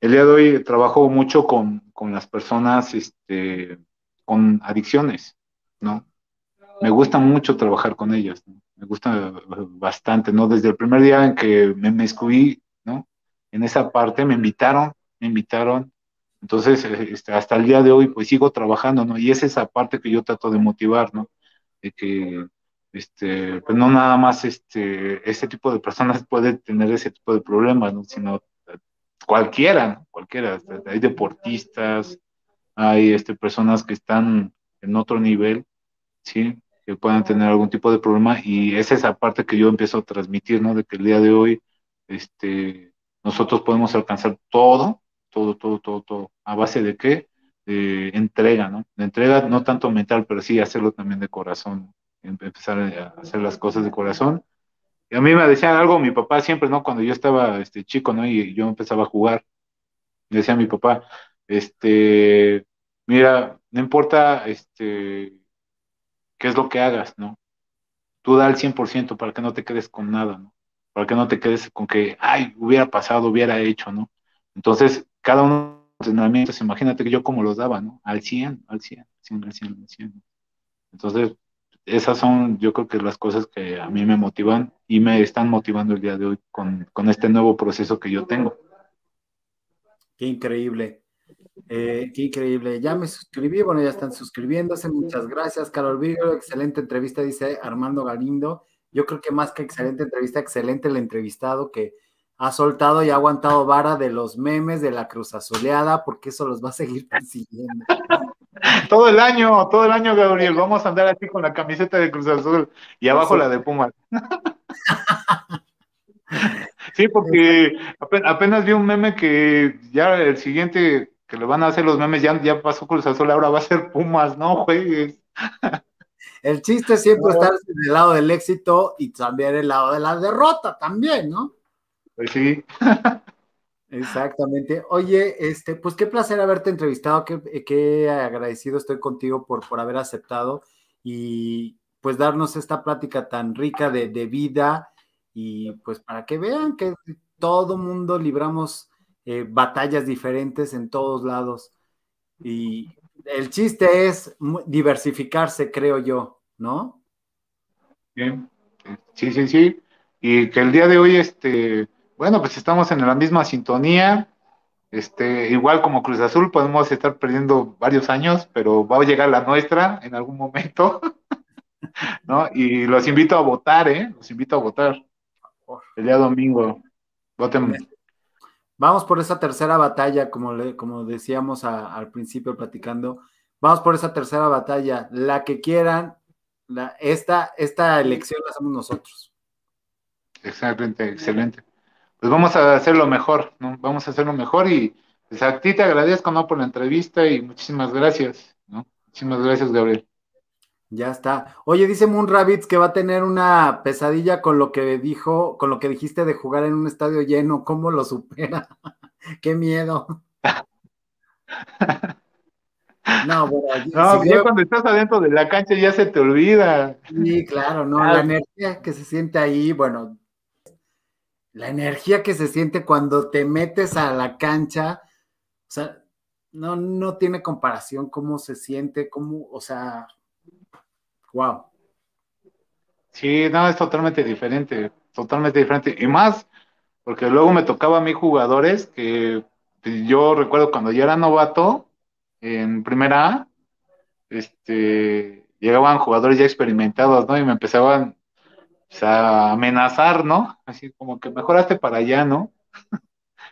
el día de hoy trabajo mucho con, con las personas este, con adicciones, ¿no? me gusta mucho trabajar con ellas, me gusta bastante, ¿no? Desde el primer día en que me, me ¿no? En esa parte me invitaron, me invitaron, entonces este, hasta el día de hoy pues sigo trabajando, ¿no? Y es esa parte que yo trato de motivar, ¿no? De que, este, pues no nada más este, este tipo de personas puede tener ese tipo de problemas, ¿no? Sino cualquiera, ¿no? Cualquiera, hay deportistas, hay este, personas que están en otro nivel, ¿sí? que puedan tener algún tipo de problema y es esa parte que yo empiezo a transmitir, ¿no? De que el día de hoy, este, nosotros podemos alcanzar todo, todo, todo, todo, todo, a base de qué? De entrega, ¿no? De entrega no tanto mental, pero sí hacerlo también de corazón, empezar a hacer las cosas de corazón. Y a mí me decían algo mi papá siempre, ¿no? Cuando yo estaba este, chico, ¿no? Y yo empezaba a jugar, me decía mi papá, este, mira, no importa, este, qué es lo que hagas, ¿no? Tú da el 100% para que no te quedes con nada, ¿no? Para que no te quedes con que, ay, hubiera pasado, hubiera hecho, ¿no? Entonces, cada uno de los entrenamientos, imagínate que yo como los daba, ¿no? Al 100, al 100, al 100, al 100, al 100. Entonces, esas son, yo creo que las cosas que a mí me motivan y me están motivando el día de hoy con, con este nuevo proceso que yo tengo. Qué increíble. Eh, qué increíble. Ya me suscribí, bueno, ya están suscribiéndose. Muchas gracias, Carol Virgo. Excelente entrevista, dice Armando Galindo. Yo creo que más que excelente entrevista, excelente el entrevistado que ha soltado y ha aguantado vara de los memes de la Cruz Azuleada, porque eso los va a seguir persiguiendo. Todo el año, todo el año, Gabriel. Vamos a andar así con la camiseta de Cruz Azul y abajo la de Pumas. sí, porque apenas vi un meme que ya el siguiente que le van a hacer los memes, ya, ya pasó Cruz Azul, ahora va a ser Pumas, no juegues. El chiste es siempre estar en el lado del éxito y también el lado de la derrota también, ¿no? Pues sí. Exactamente. Oye, este, pues qué placer haberte entrevistado, qué, qué agradecido estoy contigo por, por haber aceptado y pues darnos esta plática tan rica de, de vida y pues para que vean que todo mundo libramos eh, batallas diferentes en todos lados. Y el chiste es diversificarse, creo yo, ¿no? Bien, sí, sí, sí. Y que el día de hoy, este, bueno, pues estamos en la misma sintonía. Este, igual como Cruz Azul, podemos estar perdiendo varios años, pero va a llegar la nuestra en algún momento. ¿No? Y los invito a votar, ¿eh? Los invito a votar. El día domingo. Voten Vamos por esa tercera batalla, como, le, como decíamos al principio platicando, Vamos por esa tercera batalla, la que quieran, la, esta, esta elección la hacemos nosotros. Exactamente, excelente. Pues vamos a hacerlo mejor, ¿no? Vamos a hacerlo mejor y pues a ti te agradezco, ¿no? Por la entrevista y muchísimas gracias, ¿no? Muchísimas gracias, Gabriel. Ya está. Oye, dice Moon Rabbits que va a tener una pesadilla con lo que dijo, con lo que dijiste de jugar en un estadio lleno. ¿Cómo lo supera? Qué miedo. No, bueno, no, ya cuando estás adentro de la cancha ya se te olvida. Sí, claro, no, la energía que se siente ahí, bueno, la energía que se siente cuando te metes a la cancha, o sea, no, no tiene comparación cómo se siente, cómo, o sea, wow. Sí, no, es totalmente diferente, totalmente diferente. Y más, porque luego me tocaba a mí jugadores que pues, yo recuerdo cuando yo era novato en primera A, este, llegaban jugadores ya experimentados, ¿no? Y me empezaban pues, a amenazar, ¿no? Así como que mejoraste para allá, ¿no?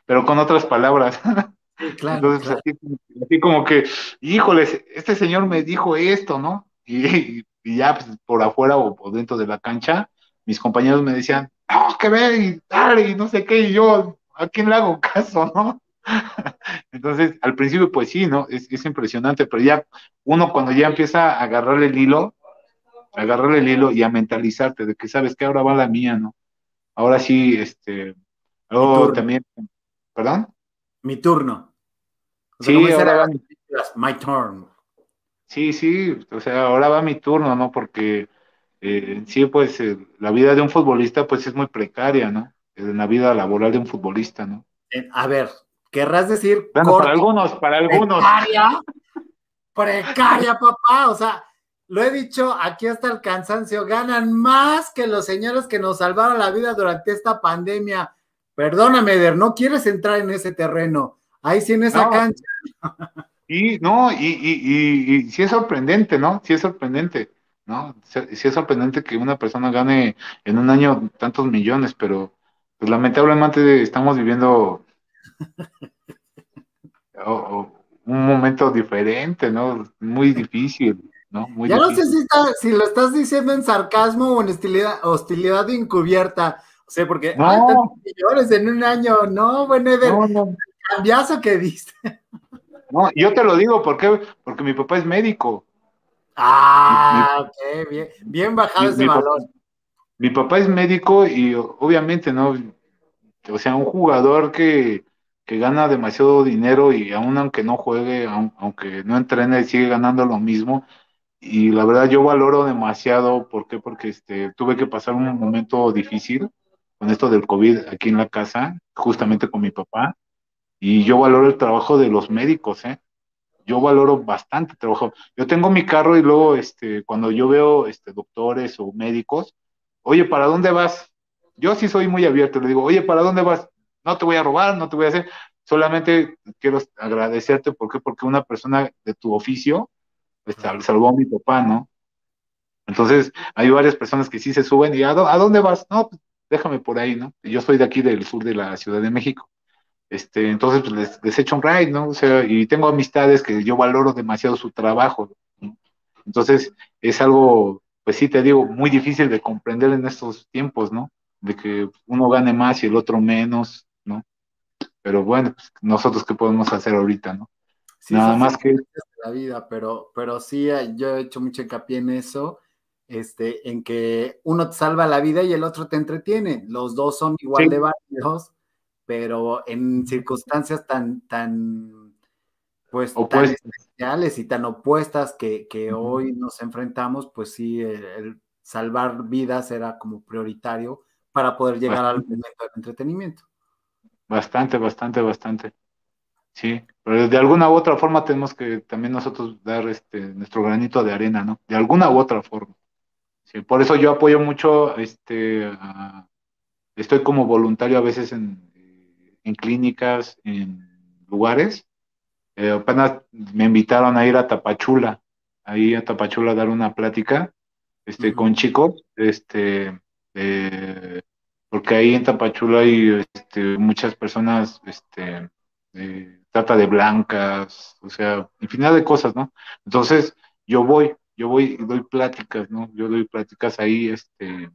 Pero con otras palabras. Entonces, Así, como que, híjoles, este señor me dijo esto, ¿no? Y, ya pues, por afuera o, dentro de la cancha, mis compañeros me decían, no, que ve y dale, y no sé qué, y yo, ¿a quién le hago caso, no? Entonces, al principio, pues sí, ¿no? Es, es, impresionante, pero ya uno cuando ya empieza a agarrarle el hilo, a agarrarle el hilo y a mentalizarte de que sabes que ahora va la mía, ¿no? Ahora sí, este, luego también, ¿perdón? Mi turno. sí, ahora va mi... My turn. Sí, sí, o sea, ahora va mi turno, ¿no? Porque eh, sí, pues eh, la vida de un futbolista pues es muy precaria, ¿no? En la vida laboral de un futbolista, ¿no? Eh, a ver, querrás decir... Bueno, para algunos, para algunos. Precaria, precaria, papá, o sea, lo he dicho aquí hasta el cansancio, ganan más que los señores que nos salvaron la vida durante esta pandemia. Perdóname, Eder, no quieres entrar en ese terreno. Ahí sí en esa cancha. Y no, y, y, y, sí es sorprendente, ¿no? Sí es sorprendente, ¿no? Sí es sorprendente que una persona gane en un año tantos millones, pero pues lamentablemente estamos viviendo un momento diferente, ¿no? Muy difícil, ¿no? Muy ya no sé si, si, lo estás diciendo en sarcasmo o en hostilidad, hostilidad encubierta. O sea, porque no. millones en un año, no, bueno, Eder, no, cambiazo que diste. No, yo te lo digo, ¿por porque mi papá es médico. Ah, ok, bien, bien bajado ese valor. mi papá es médico y obviamente, ¿no? O sea, un jugador que, que gana demasiado dinero y aún aunque no juegue, aunque no entrene, sigue ganando lo mismo. Y la verdad yo valoro demasiado, ¿por qué? Porque este, tuve que pasar un momento difícil con esto del COVID aquí en la casa, justamente con mi papá, y yo valoro el trabajo de los médicos, ¿eh? Yo valoro bastante el trabajo. Yo tengo mi carro y luego, este, cuando yo veo este, doctores o médicos, oye, ¿para dónde vas? Yo sí soy muy abierto, le digo, oye, ¿para dónde vas? No te voy a robar, no te voy a hacer, solamente quiero agradecerte, ¿por qué? Porque una persona de tu oficio pues, salvó a mi papá, ¿no? Entonces, hay varias personas que sí se suben y ¿a, dónde vas? No, pues, déjame por ahí, ¿no? Yo soy de aquí del sur de la Ciudad de México. Este, entonces pues, les, les echo un ride, ¿no? O sea, y tengo amistades que yo valoro demasiado su trabajo. Entonces, es algo, pues sí te digo, muy difícil de comprender en estos tiempos, ¿no? De que uno gane más y el otro menos, ¿no? Pero bueno, pues, nosotros qué podemos hacer ahorita, ¿no? Nada más que la vida, pero, pero sí, yo he hecho mucho hincapié en eso, este, en que uno te salva la vida y el otro te entretiene. Los dos son igual de válidos pero en circunstancias tan, tan, pues, tan especiales y tan opuestas que, hoy nos enfrentamos, pues sí, el, salvar vidas era como prioritario para poder llegar al momento del entretenimiento. Bastante, bastante, bastante. Sí, pero de alguna u otra forma tenemos que también nosotros dar este nuestro granito de arena, ¿no? De alguna u otra forma. Sí, por eso yo apoyo mucho, este, estoy como voluntario a veces en, en clínicas, en lugares. Eh, apenas me invitaron a ir a Tapachula, ahí a Tapachula a dar una plática este, con chicos, este, porque ahí en Tapachula hay este, muchas personas este, trata de blancas, o sea, infinidad de cosas, ¿no? Entonces, yo voy, yo voy y doy pláticas, ¿no? Yo doy pláticas ahí, este,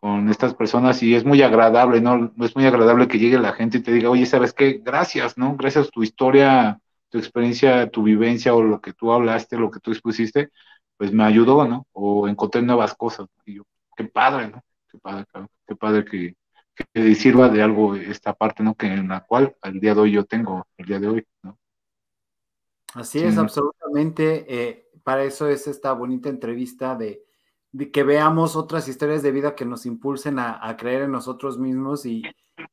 con estas personas y es muy agradable, ¿no? Es muy agradable que llegue la gente y te diga, oye, ¿sabes qué? Gracias, ¿no? Gracias a tu historia, tu experiencia, tu vivencia o lo que tú hablaste, lo que tú expusiste, pues me ayudó, ¿no? O encontré nuevas cosas. Y yo, qué padre, ¿no? Qué padre, qué padre que, que sirva de algo esta parte, ¿no? Que en la cual al día de hoy yo tengo, el día de hoy, ¿no? Así es, absolutamente. Eh, para eso es esta bonita entrevista de, que veamos otras historias de vida que nos impulsen a, creer en nosotros mismos y,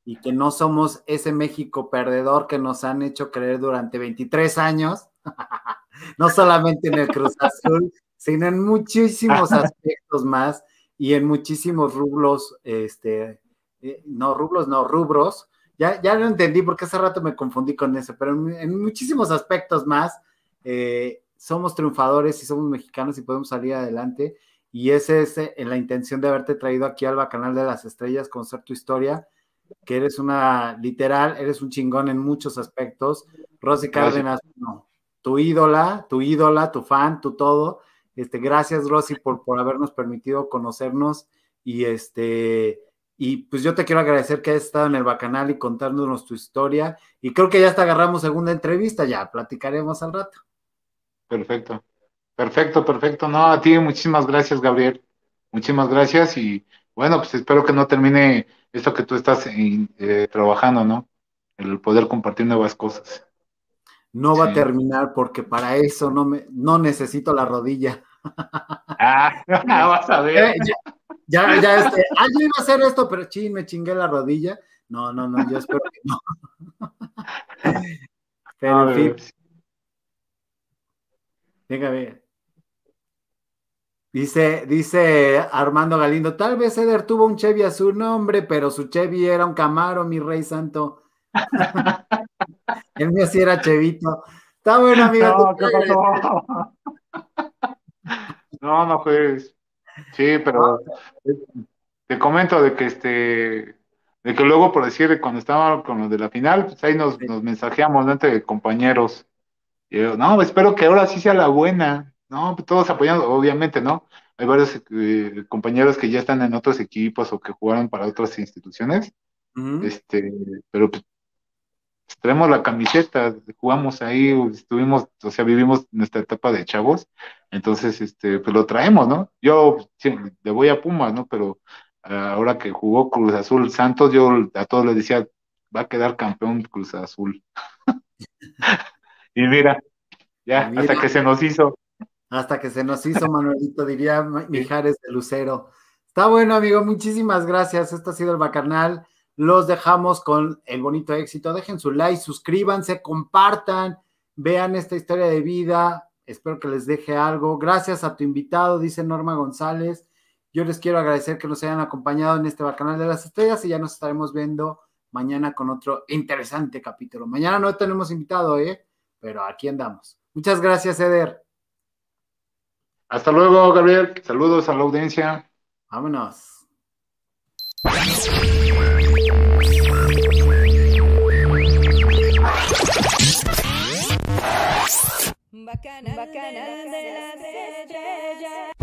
y, que no somos ese México perdedor que nos han hecho creer durante 23 años, no solamente en el Cruz Azul, sino en muchísimos aspectos más y en muchísimos rublos, este, eh, no, rublos, no, rubros. Ya, ya lo entendí porque hace rato me confundí con eso, pero en, muchísimos aspectos más eh, somos triunfadores y somos mexicanos y podemos salir adelante. Y esa es eh, la intención de haberte traído aquí al Bacanal de las Estrellas, conocer tu historia, que eres una, literal, eres un chingón en muchos aspectos. Rosy Cárdenas, tu ídola, tu ídola, tu fan, tu todo. Este, gracias, Rosy, por, por habernos permitido conocernos y este y pues yo te quiero agradecer que hayas estado en el Bacanal y contándonos tu historia. Y creo que ya hasta agarramos segunda entrevista, ya platicaremos al rato. Perfecto, perfecto, perfecto. No, a ti muchísimas gracias, Gabriel. Muchísimas gracias y bueno, pues espero que no termine esto que tú estás eh, trabajando, ¿no? El poder compartir nuevas cosas. No va a terminar porque para eso no me no necesito la rodilla. Ah, vas a ver. Eh, ya, ya, este, ah, yo iba a hacer esto, pero ching, me chingué la rodilla. No, no, no, yo espero que no. Pero en fin. Venga, bien. Dice, dice Armando Galindo, tal vez Eder tuvo un Chevy a su nombre, pero su Chevy era un Camaro, mi rey santo. El mío sí era Chevito. Está bueno, amigo. No, no, no, pues. Sí, pero te comento de que este, de que luego por decir cuando estaba con los de la final, pues ahí nos, nos mensajeamos ¿no? entre compañeros. Y yo, no, espero que ahora sí sea la buena. No, pues todos apoyando, obviamente, ¿no? Hay varios eh, compañeros que ya están en otros equipos o que jugaron para otras instituciones. Este, pero pues traemos la camiseta, jugamos ahí, estuvimos, o sea, vivimos nuestra etapa de chavos, entonces, este, pues lo traemos, ¿no? Yo le voy a Pumas, ¿no? Pero ah, ahora que jugó Cruz Azul Santos, yo a todos les decía, va a quedar campeón Cruz Azul. y mira, ya, hasta que se nos hizo. Hasta que se nos hizo, Manuelito, diría Mijares de Lucero. Está bueno, amigo, muchísimas gracias. Esto ha sido el Bacanal los dejamos con el bonito éxito. Dejen su like, suscríbanse, compartan, vean esta historia de vida. Espero que les deje algo. Gracias a tu invitado, dice Norma González. Yo les quiero agradecer que nos hayan acompañado en este Bacanal de las Estrellas y ya nos estaremos viendo mañana con otro interesante capítulo. Mañana no tenemos invitado, ¿eh? Pero aquí andamos. Muchas gracias, Eder. Hasta luego, Gabriel. Saludos a la audiencia. Vámonos. Bacana, bacana de la estrella.